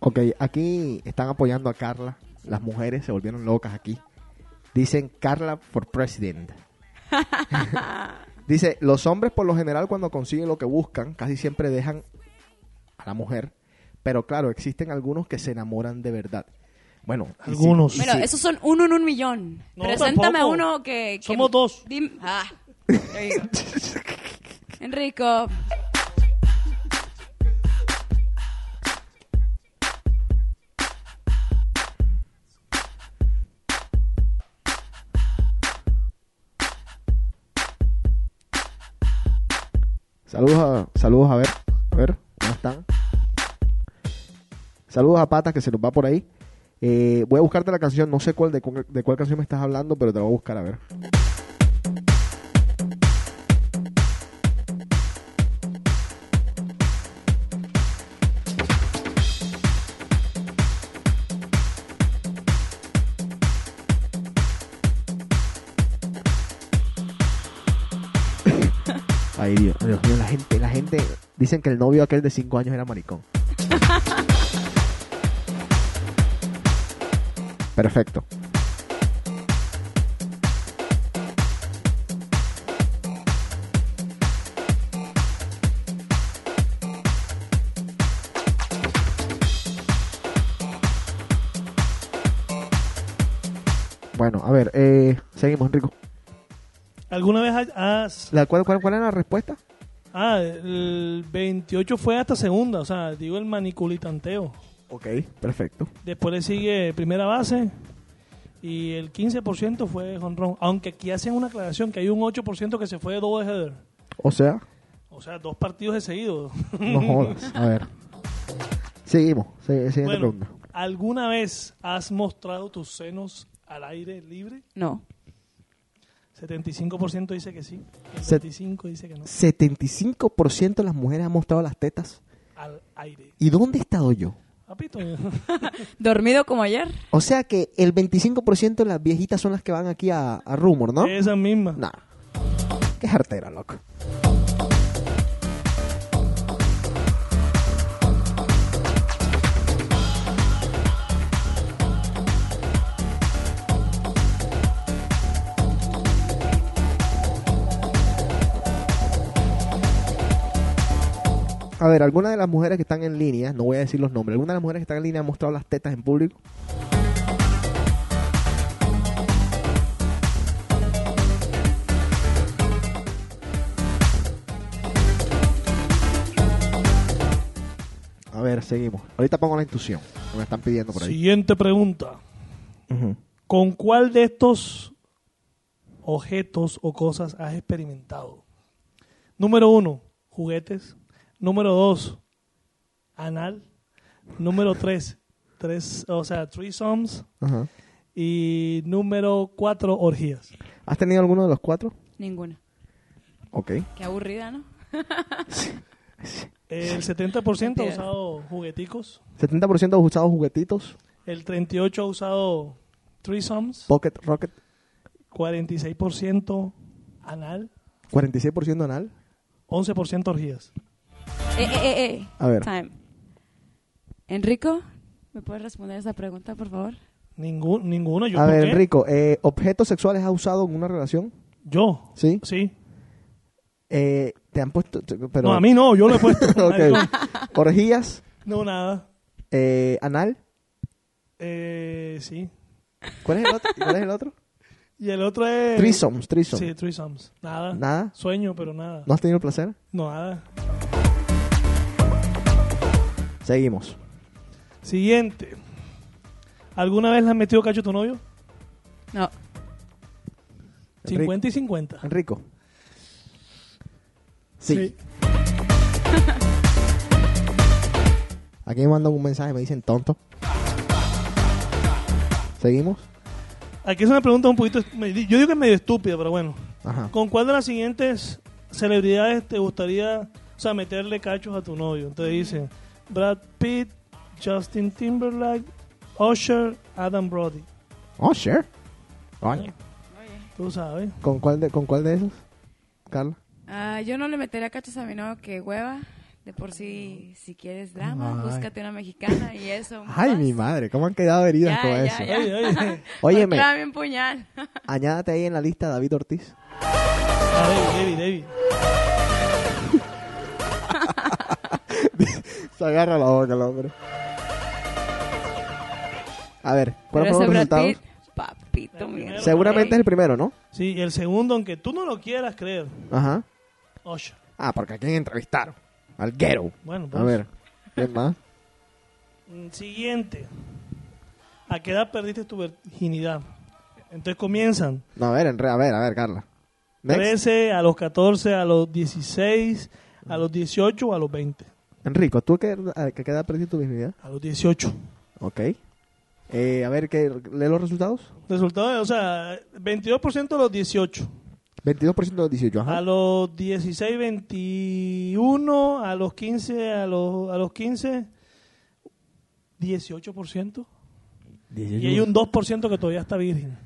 Ok, aquí están apoyando a Carla. Las mujeres se volvieron locas aquí. Dicen Carla for president. Dice, los hombres por lo general cuando consiguen lo que buscan, casi siempre dejan a la mujer. Pero claro, existen algunos que se enamoran de verdad. Bueno, Algunos. y Bueno, esos son uno en un millón. No, Preséntame a tampoco. uno que... que- Somos dos. Dim- ah. Enrico. Saludos a, saludos a ver, a ver, ¿cómo están? Saludos a Patas que se nos va por ahí. Eh, voy a buscarte la canción, no sé cuál de, de cuál canción me estás hablando, pero te la voy a buscar a ver. Ay, Dios, Dios mío, la gente, la gente, dicen que el novio aquel de 5 años era maricón. Perfecto. Bueno, a ver, eh, seguimos, Enrico. ¿Alguna vez has... La, ¿cuál, cuál, cuál era la respuesta? Ah, el 28 fue hasta segunda, o sea, digo el maniculitanteo. Ok, perfecto. Después le sigue primera base y el 15% fue jonrón. Aunque aquí hacen una aclaración que hay un 8% que se fue de doble header. O sea, O sea, dos partidos de seguido. no jodas. A ver. Seguimos. Se- Siguiente Bueno, pregunta. ¿alguna vez has mostrado tus senos al aire libre? No. 75% dice que sí. Set- 75 dice que no. 75% de las mujeres han mostrado las tetas. Al aire. ¿Y dónde he estado yo? Papito. ¿Dormido como ayer? O sea que el 25% de las viejitas son las que van aquí a, a Rumor, ¿no? Esa misma. Nah. Qué jartera, loco. A ver, algunas de las mujeres que están en línea, no voy a decir los nombres, algunas de las mujeres que están en línea han mostrado las tetas en público. A ver, seguimos. Ahorita pongo la intuición que me están pidiendo por ahí. Siguiente pregunta. ¿Con cuál de estos objetos o cosas has experimentado? Número uno, juguetes. Número dos, anal. Número tres, tres o sea, threesomes. Ajá. Y número cuatro, orgías. ¿Has tenido alguno de los cuatro? Ninguna. Ok. Qué aburrida, ¿no? El 70% ha usado jugueticos. 70% ha usado juguetitos. El 38% ha usado threesomes. Pocket Rocket. 46% anal. 46% anal. 11% orgías. Eh, eh, eh, eh. A ver. Time. Enrico, ¿me puedes responder esa pregunta, por favor? Ningún, ninguno. ¿Yo A por ver, qué? Enrico, eh, ¿objetos sexuales has usado en una relación? ¿Yo? Sí. Sí. Eh, ¿Te han puesto...? Pero... No, a mí no, yo lo he puesto. Ok. No, nada. Eh, ¿Anal? Eh, sí. ¿Cuál es el otro? ¿Cuál es el otro? Y el otro es... Threesomes, threesome. Sí, threesomes. Nada. ¿Nada? Sueño, pero nada. ¿No has tenido placer? No, nada. Seguimos. Siguiente. ¿Alguna vez le has metido cacho a tu novio? No. 50 y 50. Enrico. Sí. Aquí me mandan un mensaje, me dicen tonto. ¿Seguimos? Aquí es una pregunta un poquito... Yo digo que es medio estúpida, pero bueno. Ajá. ¿Con cuál de las siguientes celebridades te gustaría, o sea, meterle cachos a tu novio? Entonces dice Brad Pitt, Justin Timberlake, Usher, Adam Brody. Oh, sure. Coño. Tú sabes. ¿Con cuál de, con cuál de esos? Carla. Ah, yo no le metería cachos a mi novio que hueva, De por sí, si quieres drama, Ay. búscate una mexicana y eso. Ay, más. mi madre, ¿cómo han quedado heridas Ya, con ya, eso? ya. Oye, oye. Óyeme, Clava bien puñal. añádate ahí en la lista David Ortiz. Ah, David, David, David. Se agarra la boca el hombre. A ver, ¿cuáles fueron los resultados? Papito mío. Seguramente es el primero, ¿no? Sí, y el segundo, aunque tú no lo quieras creer, Ajá. Usher. Ah, porque a quién entrevistaron. Al ghetto. Bueno, pues. A ver, ¿quién más? Mm, Siguiente. ¿A qué edad perdiste tu virginidad? Entonces comienzan. No, a ver, en re- a ver, a ver, Carla. Next. 13, a los 14, a los 16, a los 18 o a los 20. Enrico, ¿tú qué, a qué edad perdiste tu virginidad? A los 18. Ok. Eh, a ver, ¿qué, ¿lee los resultados? Resultado, o sea, 22% a los 18. 22% de los 18, ajá. A los 16, 21, a los 15, a los, a los 15, 18%. Y hay un 2% que todavía está virgen.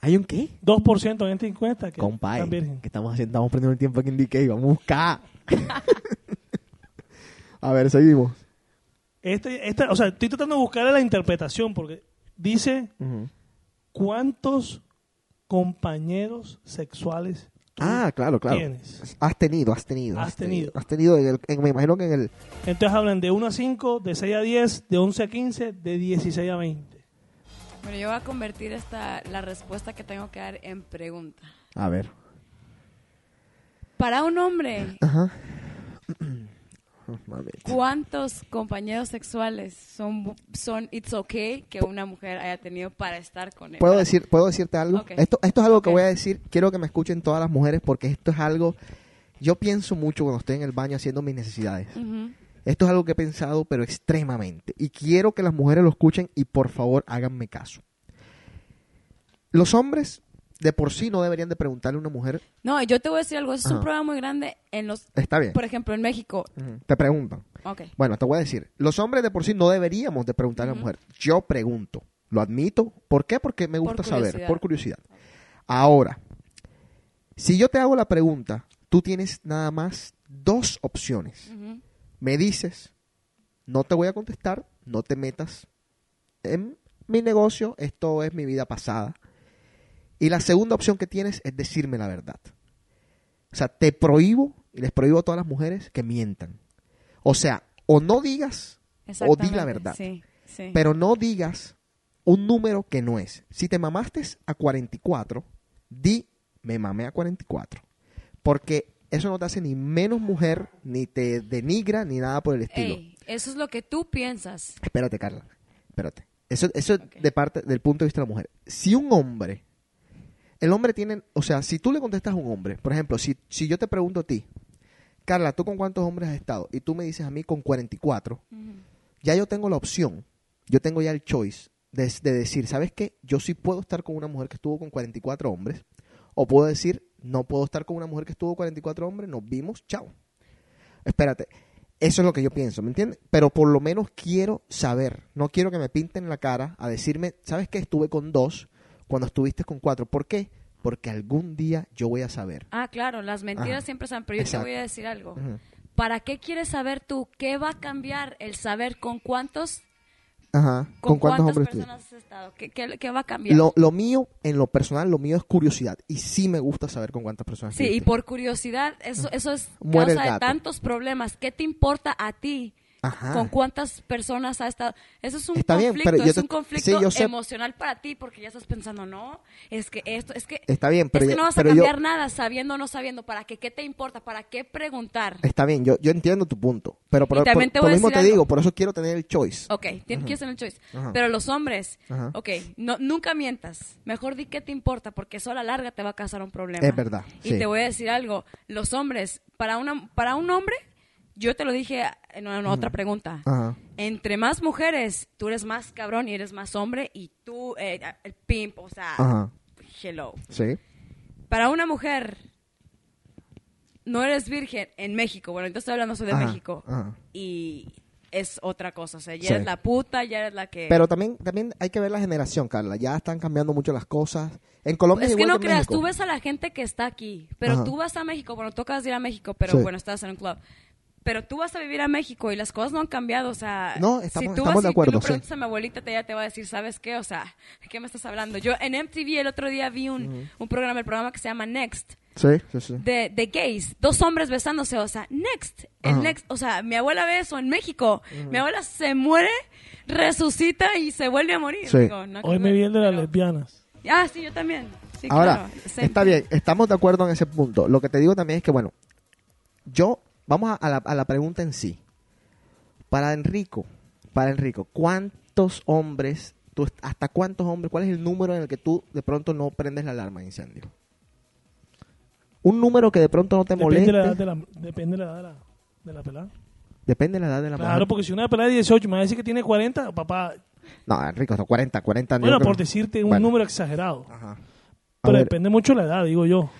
¿Hay un qué? 2% en esta encuesta que Compadre, está virgen. que estamos haciendo, estamos perdiendo el tiempo aquí en DK, vamos a buscar. a ver, seguimos. Este, esta, o sea, estoy tratando de buscar la interpretación porque dice Ujú. cuántos compañeros sexuales tú Ah, claro, claro. tienes. Has tenido, has tenido. Has tenido. Has tenido, en el- en- me imagino que en el... Entonces hablan de 1 a 5, de 6 a 10, de 11 a 15, de 16 a 20. Bueno, yo voy a convertir esta, la respuesta que tengo que dar en pregunta. A ver. Para un hombre, Ajá. ¿cuántos compañeros sexuales son, son it's okay que una mujer haya tenido para estar con él? ¿Puedo, decir, ¿Puedo decirte algo? Esto, esto es algo que voy a decir. Quiero que me escuchen todas las mujeres porque esto es algo... Yo pienso mucho cuando estoy en el baño haciendo mis necesidades. Esto es algo que he pensado, pero extremadamente. Y quiero que las mujeres lo escuchen y por favor háganme caso. Los hombres de por sí no deberían de preguntarle a una mujer, No, yo te voy a decir algo. Es un problema muy grande en los... está bien. Por ejemplo, en México. Te preguntan. Ok. Bueno, te voy a decir, los hombres de por sí no deberíamos de preguntarle a la mujer. Yo pregunto, lo admito. ¿Por qué? Porque me gusta saber, por curiosidad. Ahora, si yo te hago la pregunta, tú tienes nada más dos opciones. Me dices, no te voy a contestar, no te metas en mi negocio, esto es mi vida pasada. Y la segunda opción que tienes es decirme la verdad. O sea, te prohíbo, y les prohíbo a todas las mujeres que mientan. O sea, o no digas, o di la verdad. Sí, sí. Pero no digas un número que no es. Si te mamaste a 44, di me mamé a 44. Porque eso no te hace ni menos mujer, ni te denigra, ni nada por el estilo. Ey, eso es lo que tú piensas. Espérate, Carla. Espérate. Eso, eso de parte del punto de vista de la mujer. Si un hombre, el hombre tiene, o sea, si tú le contestas a un hombre, por ejemplo, si, si yo te pregunto a ti, Carla, ¿tú con cuántos hombres has estado? Y tú me dices a mí con 44, ya yo tengo la opción, yo tengo ya el choice de, de decir, ¿sabes qué? Yo sí puedo estar con una mujer que estuvo con 44 hombres, o puedo decir, no puedo estar con una mujer que estuvo con 44 hombres, nos vimos, chao. Espérate, eso es lo que yo pienso, ¿me entiendes? Pero por lo menos quiero saber, no quiero que me pinten la cara a decirme, ¿sabes qué? Estuve con dos cuando estuviste con cuatro. ¿Por qué? Porque algún día yo voy a saber. Ah, claro, las mentiras Ajá. siempre saben, pero yo Exacto. te voy a decir algo. ¿Para qué quieres saber tú qué va a cambiar el saber con cuántos, Ajá. con, ¿Con, cuántos cuántas personas has estado? ¿Qué, qué- qué va a cambiar? Lo, lo mío, en lo personal, lo mío es curiosidad. Y sí me gusta saber con cuántas personas Sí, y por curiosidad, eso, eso es Muere causa de tantos problemas. ¿Qué te importa a ti? Ajá. ¿Con cuántas personas ha estado? Eso es un Está bien, conflicto, pero yo es te- un conflicto sí, emocional para ti porque ya estás pensando, no, es que esto, es que, Está bien, pero es que no vas a pero yo- cambiar nada sabiendo o no sabiendo. ¿Para qué? ¿Qué te importa? ¿Para qué preguntar? Está bien, yo, yo entiendo tu punto. Pero por, por- por mismo te digo, algo. por eso quiero tener el choice. Ok, tienes que hacer el choice. Ajá. Pero los hombres, Ajá. ok, no, nunca mientas. Mejor di qué te importa, porque eso a la larga te va a causar un problema. Es verdad, Y sí. te voy a decir algo. Los hombres, para, una, para un hombre, yo te lo dije en otra pregunta. Ajá. Entre más mujeres, tú eres más cabrón y eres más hombre, y tú, eh, el pimp, o sea, Ajá. hello. Sí. Para una mujer, no eres virgen en México. Bueno, yo estoy hablando soy de Ajá, México. Y es otra cosa. O sea, ya Sí. eres la puta, ya eres la que... Pero también, también hay que ver la generación, Carla. Ya están cambiando mucho las cosas. En Colombia Es es que no que en creas, México. tú ves a la gente que está aquí, pero Ajá. tú vas a México, bueno, tocas ir a México, pero Sí. bueno, estás en un club. Pero tú vas a vivir a México y las cosas no han cambiado, o sea... No, estamos- si tú estamos vas de y acuerdo, tú le sí. preguntas a mi abuelita, te- ella te va a decir, ¿sabes qué? O sea, ¿de qué me estás hablando? Yo en MTV el otro día vi un, un programa, el programa que se llama Next, Sí, sí, sí. de, de gays, dos hombres besándose, o sea, Next, el. Next, o sea, mi abuela ve eso en México, mi abuela se muere, resucita y se vuelve a morir. Sí. Digo, no, Hoy me vi el de las lesbianas. Ah, sí, yo también. Sí, Ahora, claro. Está bien, estamos de acuerdo en ese punto. Lo que te digo también es que, bueno, yo, vamos a, a la, a la pregunta en sí. Para Enrico, para Enrico, ¿cuántos hombres, tú, hasta cuántos hombres, cuál es el número en el que tú de pronto no prendes la alarma de incendio? Un número que de pronto no te Depende moleste. de la edad de la, depende de la edad de la, de la pelada. Depende de la edad de la Claro, mujer. porque si una pelada de 18 me va a decir que tiene 40, papá, No, Enrico, no, 40, 40 bueno, por decirte un Bueno, número exagerado. ajá. Pero ver, depende mucho de la edad, digo yo. O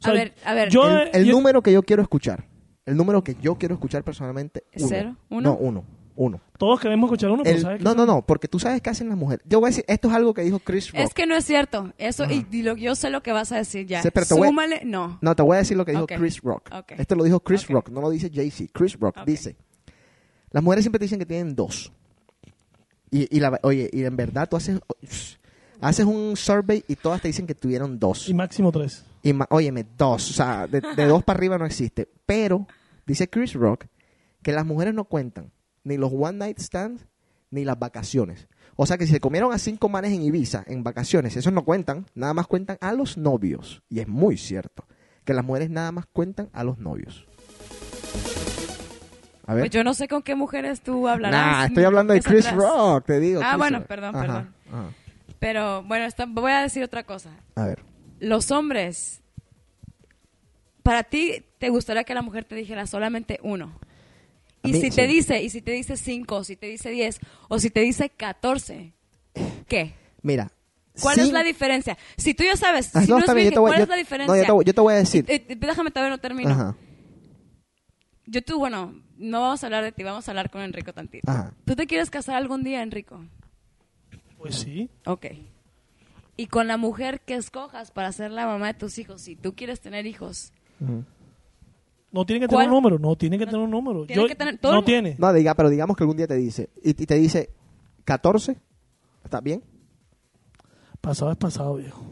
sea, A ver, a ver. Yo, el, el yo- número que yo quiero escuchar, el número que yo quiero escuchar personalmente, ¿Es uno. cero? ¿Uno? No, uno, uno. Todos queremos escuchar uno, pero El- no, no, no, porque tú sabes qué hacen las mujeres. Yo voy a decir, esto es algo que dijo Chris Rock. Es que no es cierto. Eso, Ajá. y, y lo, yo sé lo que vas a decir ya. Sí, pero te voy a- Súmale, no. No, te voy a decir lo que dijo. Chris Rock. Esto lo dijo Chris. Rock, no lo dice Jay-Z. Chris Rock dice, las mujeres siempre te dicen que tienen dos. Y, y la, oye, y en verdad tú haces, haces un survey y todas te dicen que tuvieron dos. Y máximo tres. Y ma- óyeme, dos. O sea, de, de dos para arriba no existe. Pero, dice Chris Rock, que las mujeres no cuentan ni los one night stands ni las vacaciones. O sea que si se comieron a cinco manes en Ibiza en vacaciones, esos no cuentan, nada más cuentan a los novios. Y es muy cierto que las mujeres nada más cuentan a los novios. A ver. Pues yo no sé con qué mujeres tú hablarás. Nah, estoy hablando de Chris atrás. Rock, te digo. Ah, Chris bueno, Rock. perdón, Ajá, perdón. ajá. Pero bueno, voy a decir otra cosa. A ver. Los hombres, para ti, te gustaría que la mujer te dijera solamente uno. A Y mí, si sí. te dice, y si te dice cinco, o si te dice diez, o si te dice catorce, ¿qué? Mira. ¿Cuál es la diferencia? Si tú ya sabes, Ah, si no, no, está es bien, yo virgen, te voy- ¿cuál yo- es la no, diferencia? yo te voy- yo te voy a decir. Eh, eh, déjame todavía no termino. Ajá, Yo tú, bueno, no vamos a hablar de ti, vamos a hablar con Enrico tantito. ajá. ¿Tú te quieres casar algún día, Enrico? Pues sí. Ok. Y con la mujer que escojas para ser la mamá de tus hijos, si tú quieres tener hijos. No tiene que ¿Cuál? tener un número, no tiene que tener un número. Tiene Yo- que tener- todo no el- tiene. No, diga, pero digamos que algún día te dice, y, y te dice 14, ¿está bien? Pasado es pasado, viejo.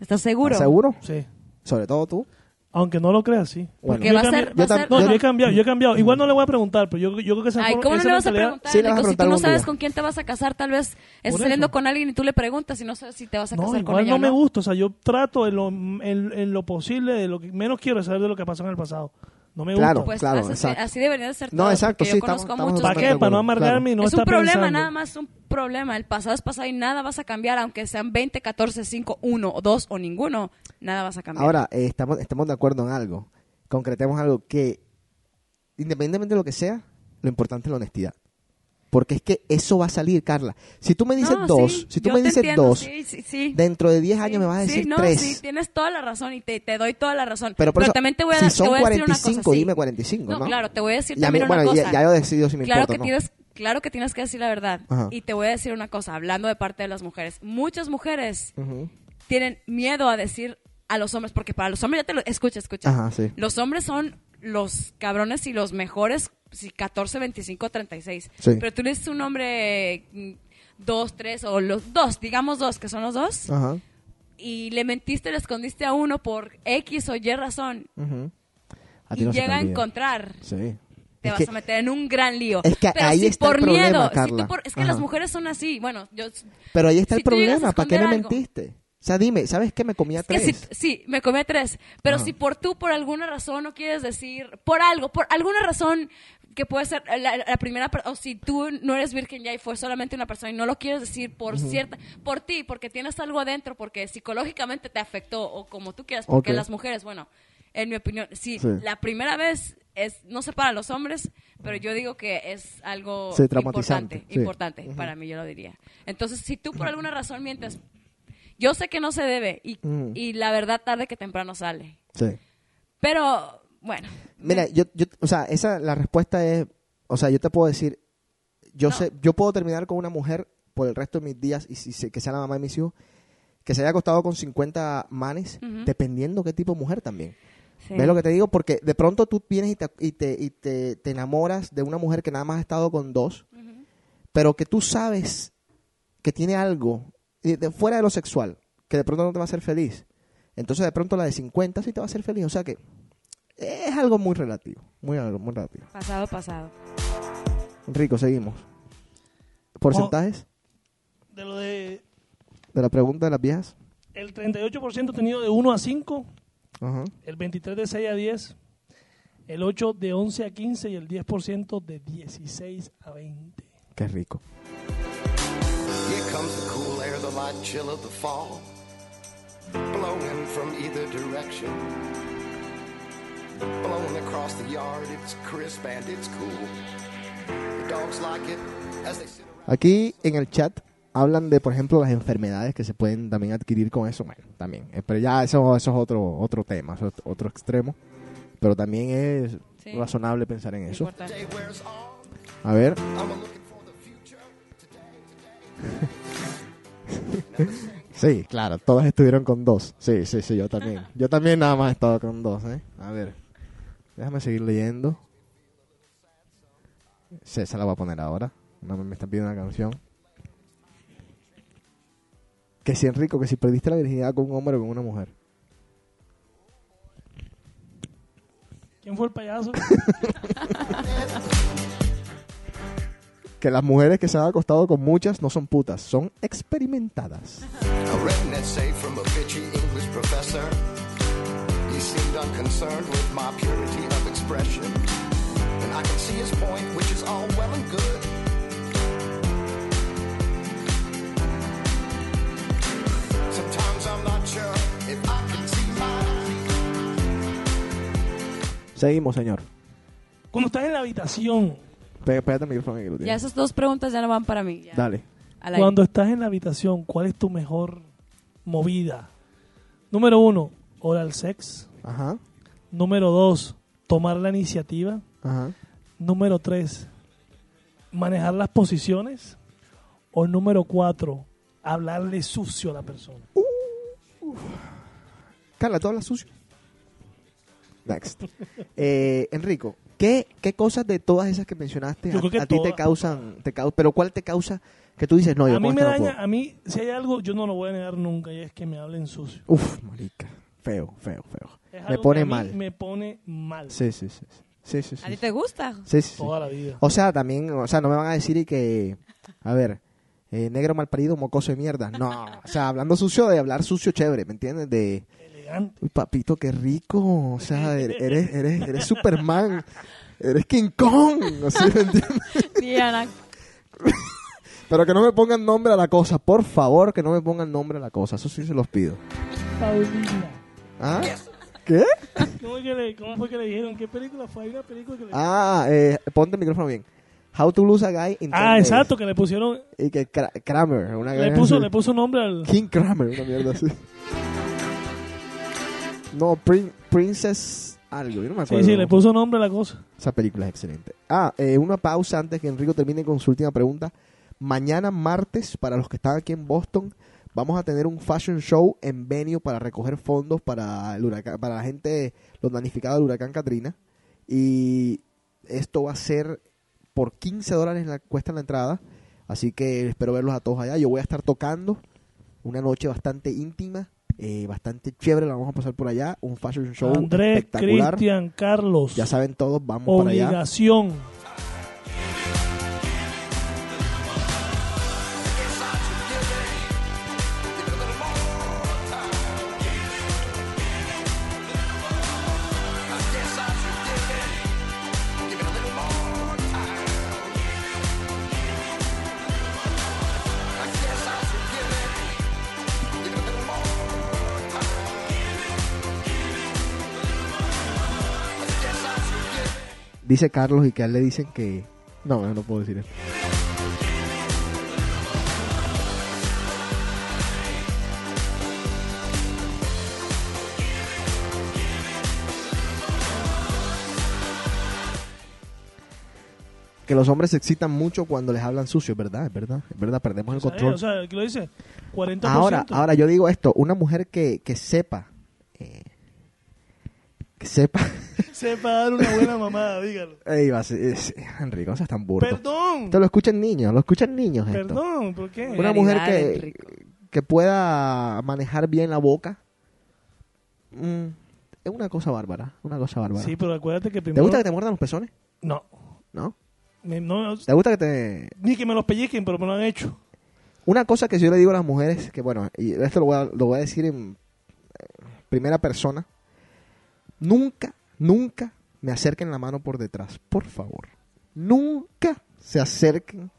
¿estás seguro? ¿Estás seguro? Sí. Sobre todo tú. Aunque no lo creas, sí. Bueno. Porque va a Yo ser... va a yo ser- No, Yo- he cambiado, yo he cambiado. Igual no le voy a preguntar, pero yo, yo creo que esa Ay, ¿cómo no le vas a preguntar, Sí, le vas a Enrico? Si tú no sabes día. con quién te vas a casar, tal vez estás saliendo eso. con alguien y tú le preguntas y no sabes si te vas a No, casar con igual ella no o me gusta. O sea, yo trato en lo, en, en lo posible, de lo que menos quiero saber de lo que pasó en el pasado. No me Claro. gusta. Pues Claro, así, exacto. así debería de ser No, todo, exacto, sí, yo conozco estamos- muchos estamos ¿Para qué? Para no amargarme y no es un problema, pensando. nada más un problema. El pasado es pasado y nada vas a cambiar, aunque sean 20, 14, 5, 1 o 2 o ninguno, nada vas a cambiar. Ahora, eh, estamos, estamos de acuerdo en algo. Concretemos algo que, independientemente de lo que sea, lo importante es la honestidad. Porque es que eso va a salir, Carla. Si tú me dices No, dos, sí, si tú me dices entiendo, dos, sí, sí, sí. dentro de 10 años me vas a decir no, tres. Sí, tienes toda la razón y te, te doy toda la razón. Pero por eso, también te voy a, si son te voy a decir una 45, cosa. dime 45, ¿no? claro, te voy a decir Y a mí- también bueno, una ya- cosa. ya yo decido si me claro importa que no. tienes, Claro que tienes que decir la verdad. Ajá. Y te voy a decir una cosa, hablando de parte de las mujeres. Muchas mujeres tienen miedo a decir a los hombres, porque para los hombres, ya te lo... Escucha, escucha. Ajá, sí. Los hombres son los cabrones y los mejores, si 14, 25, 36. Sí. Pero tú le dices un hombre mm, dos, tres o los dos, digamos dos, que son los dos, Ajá. y le mentiste, le escondiste a uno por X o Y razón. A y no llega a encontrar, Sí. te Es vas que- a meter en un gran lío. Es que Pero ahí si está el por problema, miedo, si Carla. tú por- es que Ajá. las mujeres son así, bueno, yo... Pero ahí está si el problema. ¿Para qué algo- mentiste? O sea, dime, ¿sabes qué? Me comía que tres. si- sí, me comí tres. Pero Ajá. si por tú, por alguna razón, no quieres decir, por algo, por alguna razón que puede ser la, la primera, o si tú no eres virgen ya y fue solamente una persona y no lo quieres decir por cierta, por ti, porque tienes algo adentro, porque psicológicamente te afectó, o como tú quieras, porque las mujeres, bueno, en mi opinión, si Sí. la primera vez es, no sé para los hombres, pero yo digo que es algo Sí, importante, sí. importante, para mí yo lo diría. Entonces, si tú por alguna razón mientes, yo sé que no se debe y, Ujú. y la verdad tarde que temprano sale. Sí. Pero, bueno. Mira, yo, yo, o sea, esa, la respuesta es, o sea, yo te puedo decir, yo No. sé, yo puedo terminar con una mujer por el resto de mis días y si se- que sea la mamá de mis hijos, que se haya acostado con 50 manes, dependiendo qué tipo de mujer también. Sí. ¿Ves lo que te digo? Porque de pronto tú vienes y, te, y, te, y te, te enamoras de una mujer que nada más ha estado con dos, pero que tú sabes que tiene algo de- fuera de lo sexual, que de pronto no te va a hacer feliz. Entonces de pronto la de 50 sí te va a hacer feliz. O sea que es algo muy relativo. Muy, algo muy relativo. Pasado, pasado. Rico, seguimos. ¿Porcentajes De lo de de la pregunta de las viejas? el 38% tenido de 1 a 5, Ajá. el 23 de 6 a 10, el 8 de 11 a 15 y el 10% de 16 a 20. Qué rico. Chill of the fall, blowing from either direction. Blowing across the yard, it's crisp and it's cool. The dogs like it as they sit around. Aquí en el chat hablan de, por ejemplo, las enfermedades que se pueden también adquirir con eso. Bueno, también. Eh, Pero ya eso, eso es otro, otro tema, eso es otro extremo. Pero también es Sí. razonable pensar en eso. Importante. A ver, sí, claro, todas estuvieron con dos. Sí, sí, sí, yo también. Yo también nada más he estado con dos, ¿eh? A ver, déjame seguir leyendo. Sí, esa la voy a poner ahora. No me están pidiendo una canción. Que si Enrico, que si perdiste la virginidad con un hombre o con una mujer. ¿Quién fue el payaso? Que las mujeres que se han acostado con muchas no son putas, son experimentadas. Seguimos, señor. Cuando estás en la habitación, Pega- Pégate el micrófono ahí que lo Ya tienes. esas dos preguntas ya no van para mí. ya. Dale. Al aire. cuando estás en la habitación, ¿cuál es tu mejor movida? Número uno, oral sex. Ajá, Número dos, tomar la iniciativa. ajá. Número tres, manejar las posiciones. O número cuatro, hablarle sucio a la persona. Carla, ¿tú hablas sucio? Next. Eh, Enrico, ¿qué, ¿qué cosas de todas esas que mencionaste Yo a, creo que a ti te causan, te cau- pero cuál te causa que tú dices, no, yo a mí me no daña, puedo"? a mí, si hay algo, yo no lo voy a negar nunca, y es que me hablen sucio. Uf, marica, feo, feo, feo. Es Me algo pone que a mí mal. Me pone mal. Sí, sí, sí. Sí, sí, sí. ¿A ti te gusta? Sí, sí, sí. Toda la vida. O sea, también, o sea, no me van a decir y que, a ver, eh, negro mal parido, mocoso de mierda. No, o sea, hablando sucio de hablar sucio chévere, ¿me entiendes? De, Elegante. uy, papito, qué rico. O sea, er- eres, eres, eres Superman. Eres King Kong. Así, ¿me entiendes? Diana. Pero que no me pongan nombre a la cosa. Por favor, que no me pongan nombre a la cosa. Eso sí se los pido. Paulina. ¿Ah? ¿Qué? ¿Cómo, es que le- cómo fue que le dijeron? ¿Qué película fue? Hay una película que le... Ah, eh, ponte el micrófono bien. How to lose a guy in 10 Ah, days. exacto, que le pusieron... Y que Kra- Kramer. Una Le puso, así. le puso nombre al... King Kramer, una mierda así. No, Prin- Princess algo, yo no me Sí, acuerdo. sí, le puso nombre a la cosa. Esa película es excelente. Ah, eh, una pausa antes que Enrico termine con su última pregunta. Mañana martes, para los que están aquí en Boston, vamos a tener un fashion show en venue para recoger fondos para el huracán, para la gente, los damnificados del huracán Katrina. Y esto va a ser por 15 dólares la cuesta en la entrada. Así que espero verlos a todos allá. Yo voy a estar tocando una noche bastante íntima, eh, bastante chévere. La vamos a pasar por allá. Un fashion show Andrés, espectacular. Cristian, Carlos. Ya saben todos, vamos para allá. Obligación. Dice Carlos y que a él le dicen que... No, no puedo decir eso. Que los hombres se excitan mucho cuando les hablan sucio, ¿verdad? Es verdad, es verdad, perdemos el control. O sea, ¿qué lo dice? 40%. Ahora, ahora yo digo esto, una mujer que, que sepa, eh, sepa. Sepa dar una buena mamada, dígalo. Ey, va es- Enrico, no seas tan burdo. Perdón. Esto lo escuchan niños, lo escuchan niños. esto. Perdón, ¿por qué? Una mujer que, que pueda manejar bien la boca. mm, es una cosa bárbara. Una cosa bárbara. Sí, pero acuérdate que ¿Te primero... gusta que te muerdan los pezones? No. ¿No? Me- no, ¿Te gusta que te.? Ni que me los pellizquen, pero me lo han hecho. Una cosa que yo le digo a las mujeres, que bueno, y esto lo voy a, lo voy a decir en eh, primera persona. Nunca, nunca me acerquen la mano por detrás, por favor. Nunca se acerquen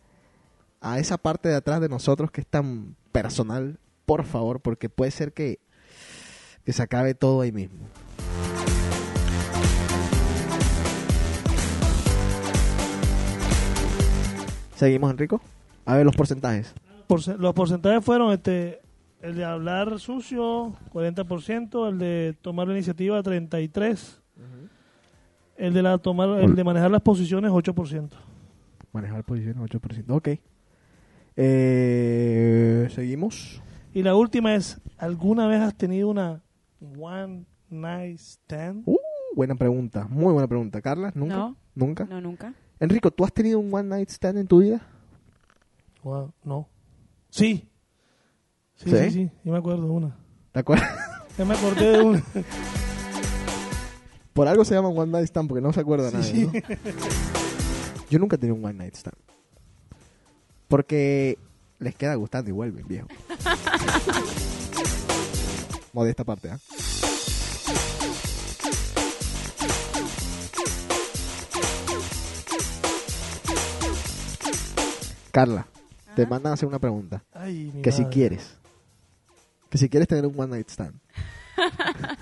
a esa parte de atrás de nosotros que es tan personal, por favor, porque puede ser que, que se acabe todo ahí mismo. Seguimos, Enrico. A ver los porcentajes. Porce- los porcentajes fueron este el de hablar sucio 40%, el de tomar la iniciativa 33, el de la tomar el de manejar las posiciones 8%. Manejar posiciones 8%. Ok. Eh, Seguimos. Y la última es ¿alguna vez has tenido una one night stand? Uh, buena pregunta. Muy buena pregunta. Carla, ¿nunca? No. ¿Nunca? No, nunca. Enrico, ¿tú has tenido un one night stand en tu vida? Wow, no. Sí. Sí, ¿Sí? sí, yo me acuerdo de una. ¿Te acuerdas? Ya me acordé de una. Por algo se llama one night stand, porque no se acuerda nadie. Sí. ¿no? Yo nunca he tenido un one night stand. Porque les queda gustando y vuelven, viejo. Modesta parte, ¿ah? Carla, te mandan a hacer una pregunta. Ay, mi que si quieres. Que si quieres tener un one night stand.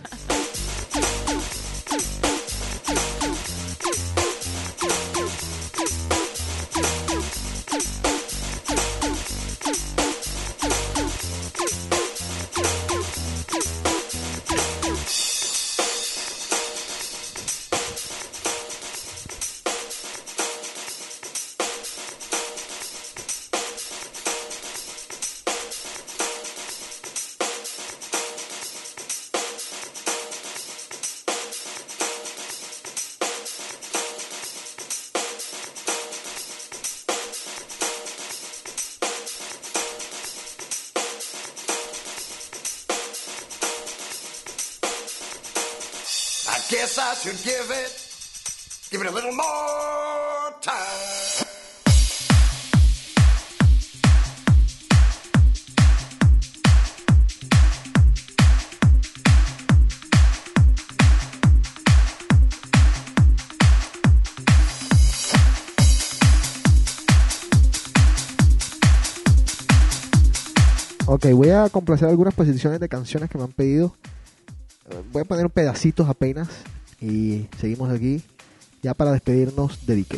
I should give it, give it a little more time. Ok, voy a complacer algunas posiciones de canciones que me han pedido. Eh, Voy a poner pedacitos apenas y seguimos aquí ya para despedirnos de DK.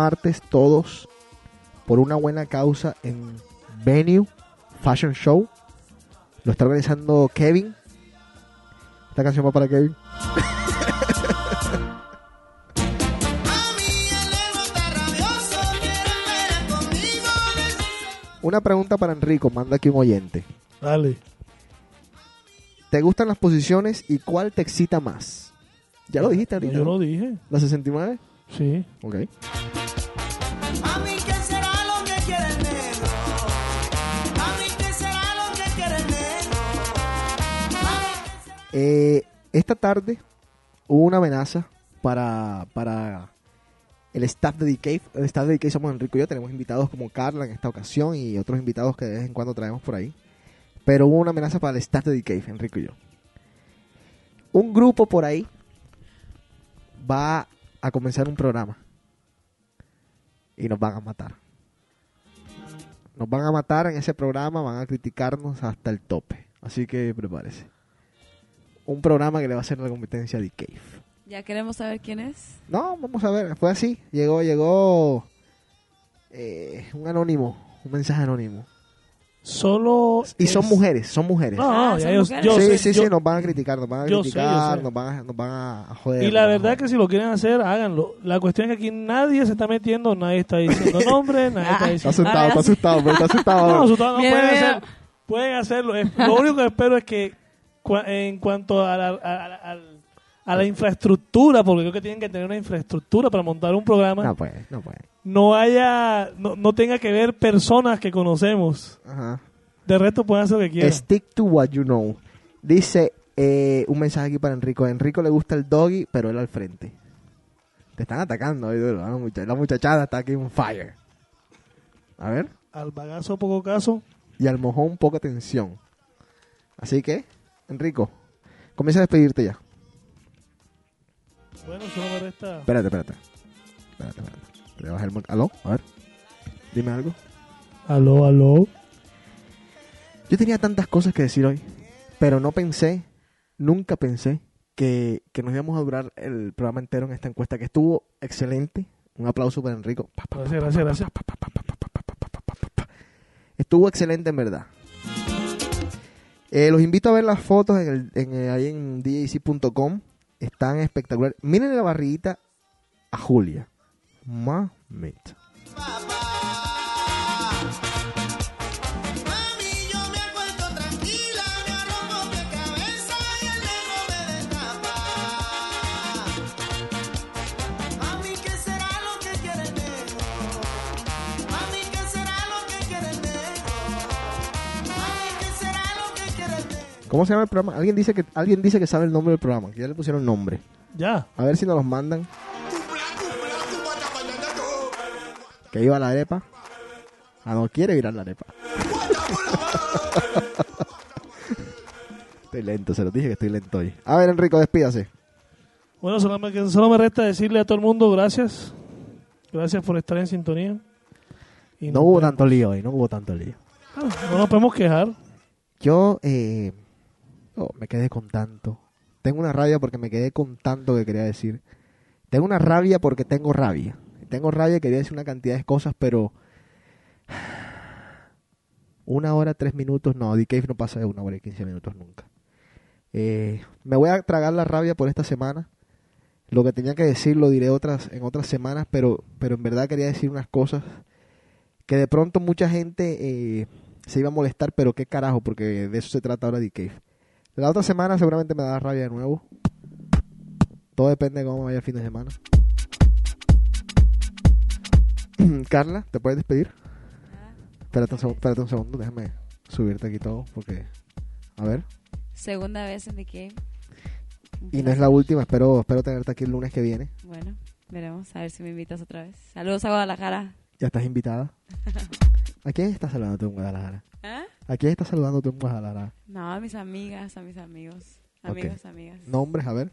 Martes todos por una buena causa en Venue Fashion Show. Lo está organizando Kevin. Esta canción va para Kevin. Una pregunta para Enrico, manda aquí un oyente. Dale. ¿Te gustan las posiciones y cuál te excita más? Ya lo dijiste ahorita. Yo lo dije. ¿La 69? Sí. Ok. Eh, esta tarde hubo una amenaza para, para el staff de Decay. El staff de Decay somos Enrico y yo. Tenemos invitados como Carla en esta ocasión y otros invitados que de vez en cuando traemos por ahí. Pero hubo una amenaza para el staff de Decay, Enrico y yo. Un grupo por ahí va a comenzar un programa y nos van a matar. Nos van a matar en ese programa, van a criticarnos hasta el tope. Así que prepárese. Un programa que le va a hacer la competencia a The Cave. Ya queremos saber quién es. No, vamos a ver, fue así. Llegó, llegó eh, un anónimo, un mensaje anónimo. Solo. Y son es- mujeres, son mujeres. No, no, Ah, ya son yo, mujeres. yo sí, sé, sí, yo- sí, nos van a criticar, nos van a criticar, sé. Nos, van a, nos van a joder. Y la verdad a- que si lo quieren hacer, háganlo. La cuestión es que aquí nadie se está metiendo, nadie está diciendo nombres, nadie está Ah. Está diciendo... asustado, está asustado, pero está asustado. No, asustado no pueden, hacer- pueden hacerlo. Es- Lo único que espero es que en cuanto a la, a, a la infraestructura, porque creo que tienen que tener una infraestructura para montar un programa, No no, puede, no haya, no, no tenga que ver personas que conocemos. Ajá. De resto pueden hacer lo que quieran. Stick to what you know. Dice eh, un mensaje aquí para Enrico. A Enrico le gusta el doggy, pero él al frente. Te están atacando, La muchachada está aquí en fire. A ver. Al bagazo poco caso. Y al mojón poca tensión. Así que, Enrico, comienza a despedirte ya. Bueno, solo me resta... Espérate, espérate. Espérate, espérate. Le ¿Aló? A ver. Dime algo. Aló, aló. Yo tenía tantas cosas que decir hoy, pero no pensé, nunca pensé que, que nos íbamos a durar el programa entero en esta encuesta, que estuvo excelente. Un aplauso para Enrico. Gracias, gracias, gracias. Estuvo excelente en verdad. Los invito a ver las fotos en el, en ahí en djc.com. Están espectaculares. Miren la barriguita a Julia. Moment. ¿Cómo se llama el programa? Alguien dice que alguien dice que sabe el nombre del programa, que ya le pusieron nombre. Ya. A ver si nos los mandan. Que iba la arepa. Ah, no quiere virar la arepa. estoy lento, se lo dije que estoy lento hoy. A ver, Enrico, despídase. Bueno, solo me, que solo me resta decirle a todo el mundo gracias. Gracias por estar en sintonía. Y No hubo tanto lío hoy, no hubo tanto lío. Ah, No nos podemos quejar. Yo eh, oh, me quedé con tanto. Tengo una rabia porque me quedé con tanto que quería decir. Tengo una rabia porque tengo rabia. Tengo rabia quería decir una cantidad de cosas, pero... Una hora, tres minutos, no, DK no pasa de una hora y quince minutos nunca. Eh, me voy a tragar la rabia por esta semana. Lo que tenía que decir lo diré otras, en otras semanas, pero, pero en verdad quería decir unas cosas que de pronto mucha gente eh, se iba a molestar, pero qué carajo, porque de eso se trata ahora de Cave. La otra semana seguramente me da rabia de nuevo. Todo depende de cómo vaya el fin de semana. Carla, ¿te puedes despedir? Espérate un, espérate un segundo, déjame subirte aquí todo, porque... A ver. Segunda vez en The. Un Y no es la última, espero, espero tenerte aquí el lunes que viene. Bueno, veremos. A ver si me invitas otra vez. Saludos a Guadalajara. Ya estás invitada. ¿A quién estás saludando tú en Guadalajara? ¿Ah? ¿A quién estás saludando tú en Guadalajara? No, a mis amigas, a mis amigos. Amigos, amigas. Nombres, a ver.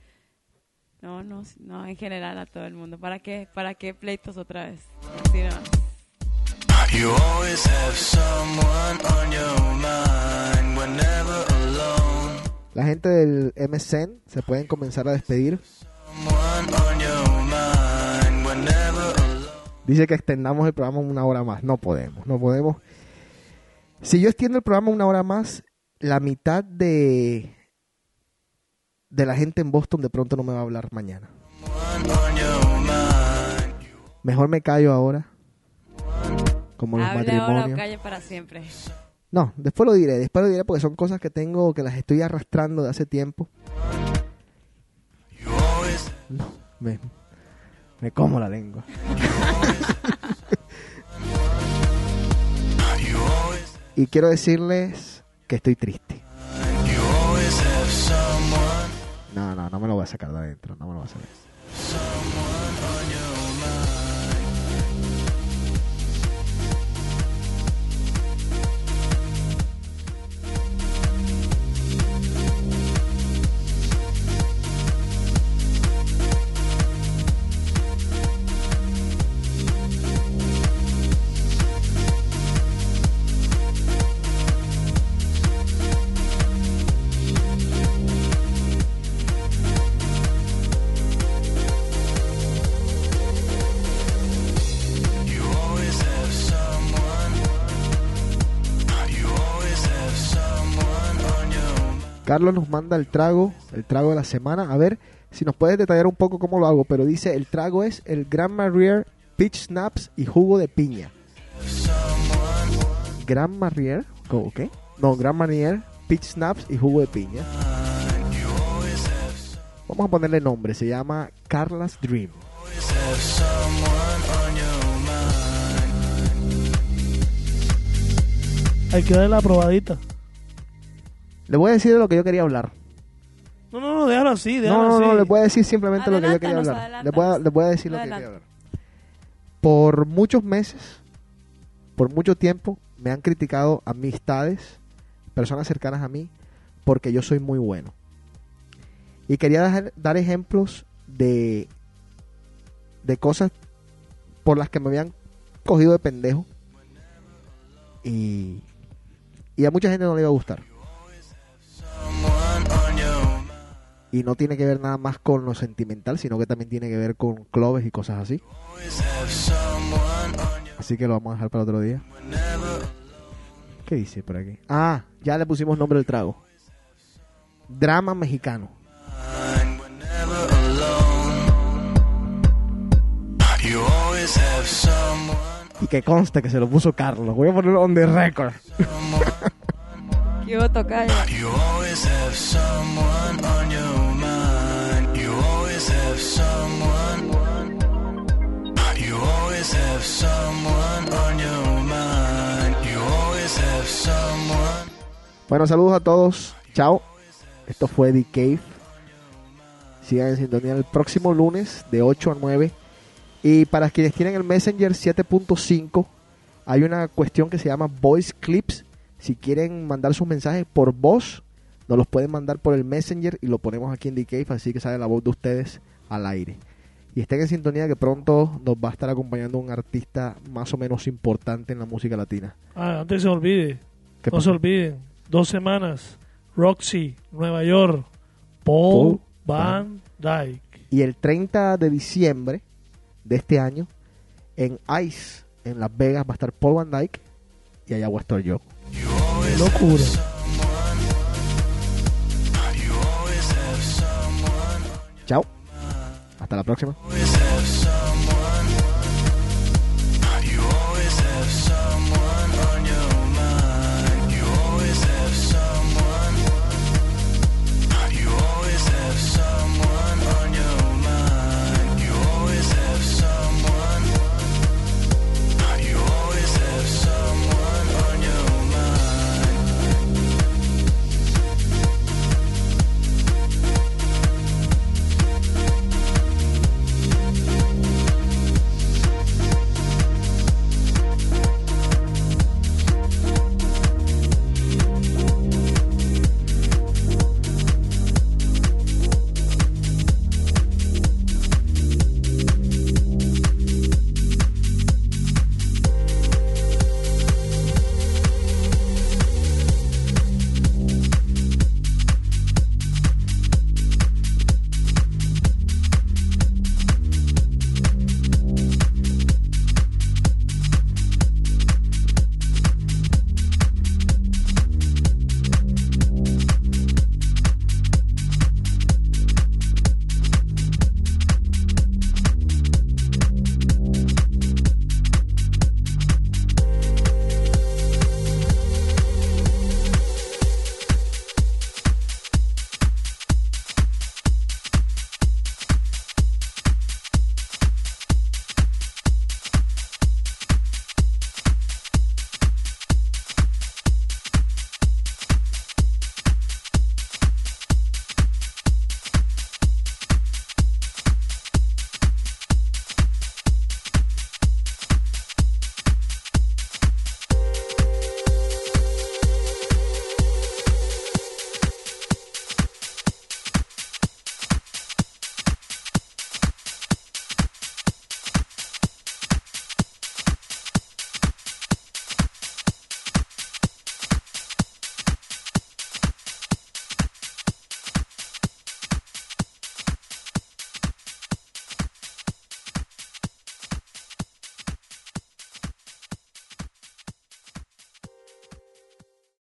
No, no, no, en general a todo el mundo. ¿Para qué, para qué pleitos otra vez? No. You always have someone on your mind whenever alone. La gente del MSN se pueden comenzar a despedir. Someone on your mind whenever alone. Dice que extendamos el programa una hora más. No podemos, no podemos. Si yo extiendo el programa una hora más, la mitad de de la gente en Boston de pronto no me va a hablar mañana. Mejor me callo ahora. Como los Hable ahora o matrimonios. calle para siempre. No, después lo diré, después lo diré porque son cosas que tengo que las estoy arrastrando de hace tiempo. No, me, me como la lengua. Y quiero decirles que estoy triste. No, me lo voy a sacar de adentro, no me lo voy a sacar. Carlos nos manda el trago, el trago de la semana. A ver si nos puedes detallar un poco cómo lo hago, pero dice el trago es el Grand Marnier Peach Snaps y jugo de piña. Grand Marnier, ¿cómo qué? No, Grand Marnier Peach Snaps y jugo de piña. Vamos a ponerle nombre, se llama Carla's Dream. Hay que darle la probadita. Le voy a decir de lo que yo quería hablar. No, no, no, déjalo así, déjalo No, no, así. no, le voy a decir simplemente lo que yo quería hablar. Le voy, a, le voy a decir lo que adelántanos. quería hablar. Por muchos meses, por mucho tiempo, me han criticado amistades, personas cercanas a mí, porque yo soy muy bueno. Y quería dar, dar ejemplos de, de cosas por las que me habían cogido de pendejo. Y, y a mucha gente no le iba a gustar. Y no tiene que ver nada más con lo sentimental, sino que también tiene que ver con clubes y cosas así. Así que lo vamos a dejar para otro día. ¿Qué dice por aquí? Ah, ya le pusimos nombre al trago. Drama mexicano. Y que conste que se lo puso Carlos. Voy a ponerlo on the record. Yo tocar. You always have someone on your You always have someone on your mind. You always have someone. Bueno, saludos a todos. Chao. Esto fue The Cave. Sigan en sintonía el próximo lunes de 8 a 9. Y para quienes tienen el Messenger 7.5, hay una cuestión que se llama Voice Clips. Si quieren mandar sus mensajes por voz, nos los pueden mandar por el Messenger y lo ponemos aquí en The Cave, así que sale la voz de ustedes al aire. Y estén en sintonía que pronto nos va a estar acompañando un artista más o menos importante en la música latina. Ah, antes se olvide. ¿Qué no se olviden. Dos semanas. Roxy, Nueva York. Paul, Paul Van Dyke. Y el 30 de diciembre de este año, en Ice, en Las Vegas, va a estar Paul Van Dyke y allá voy a estar yo. Qué locura. Chao. Hasta la próxima.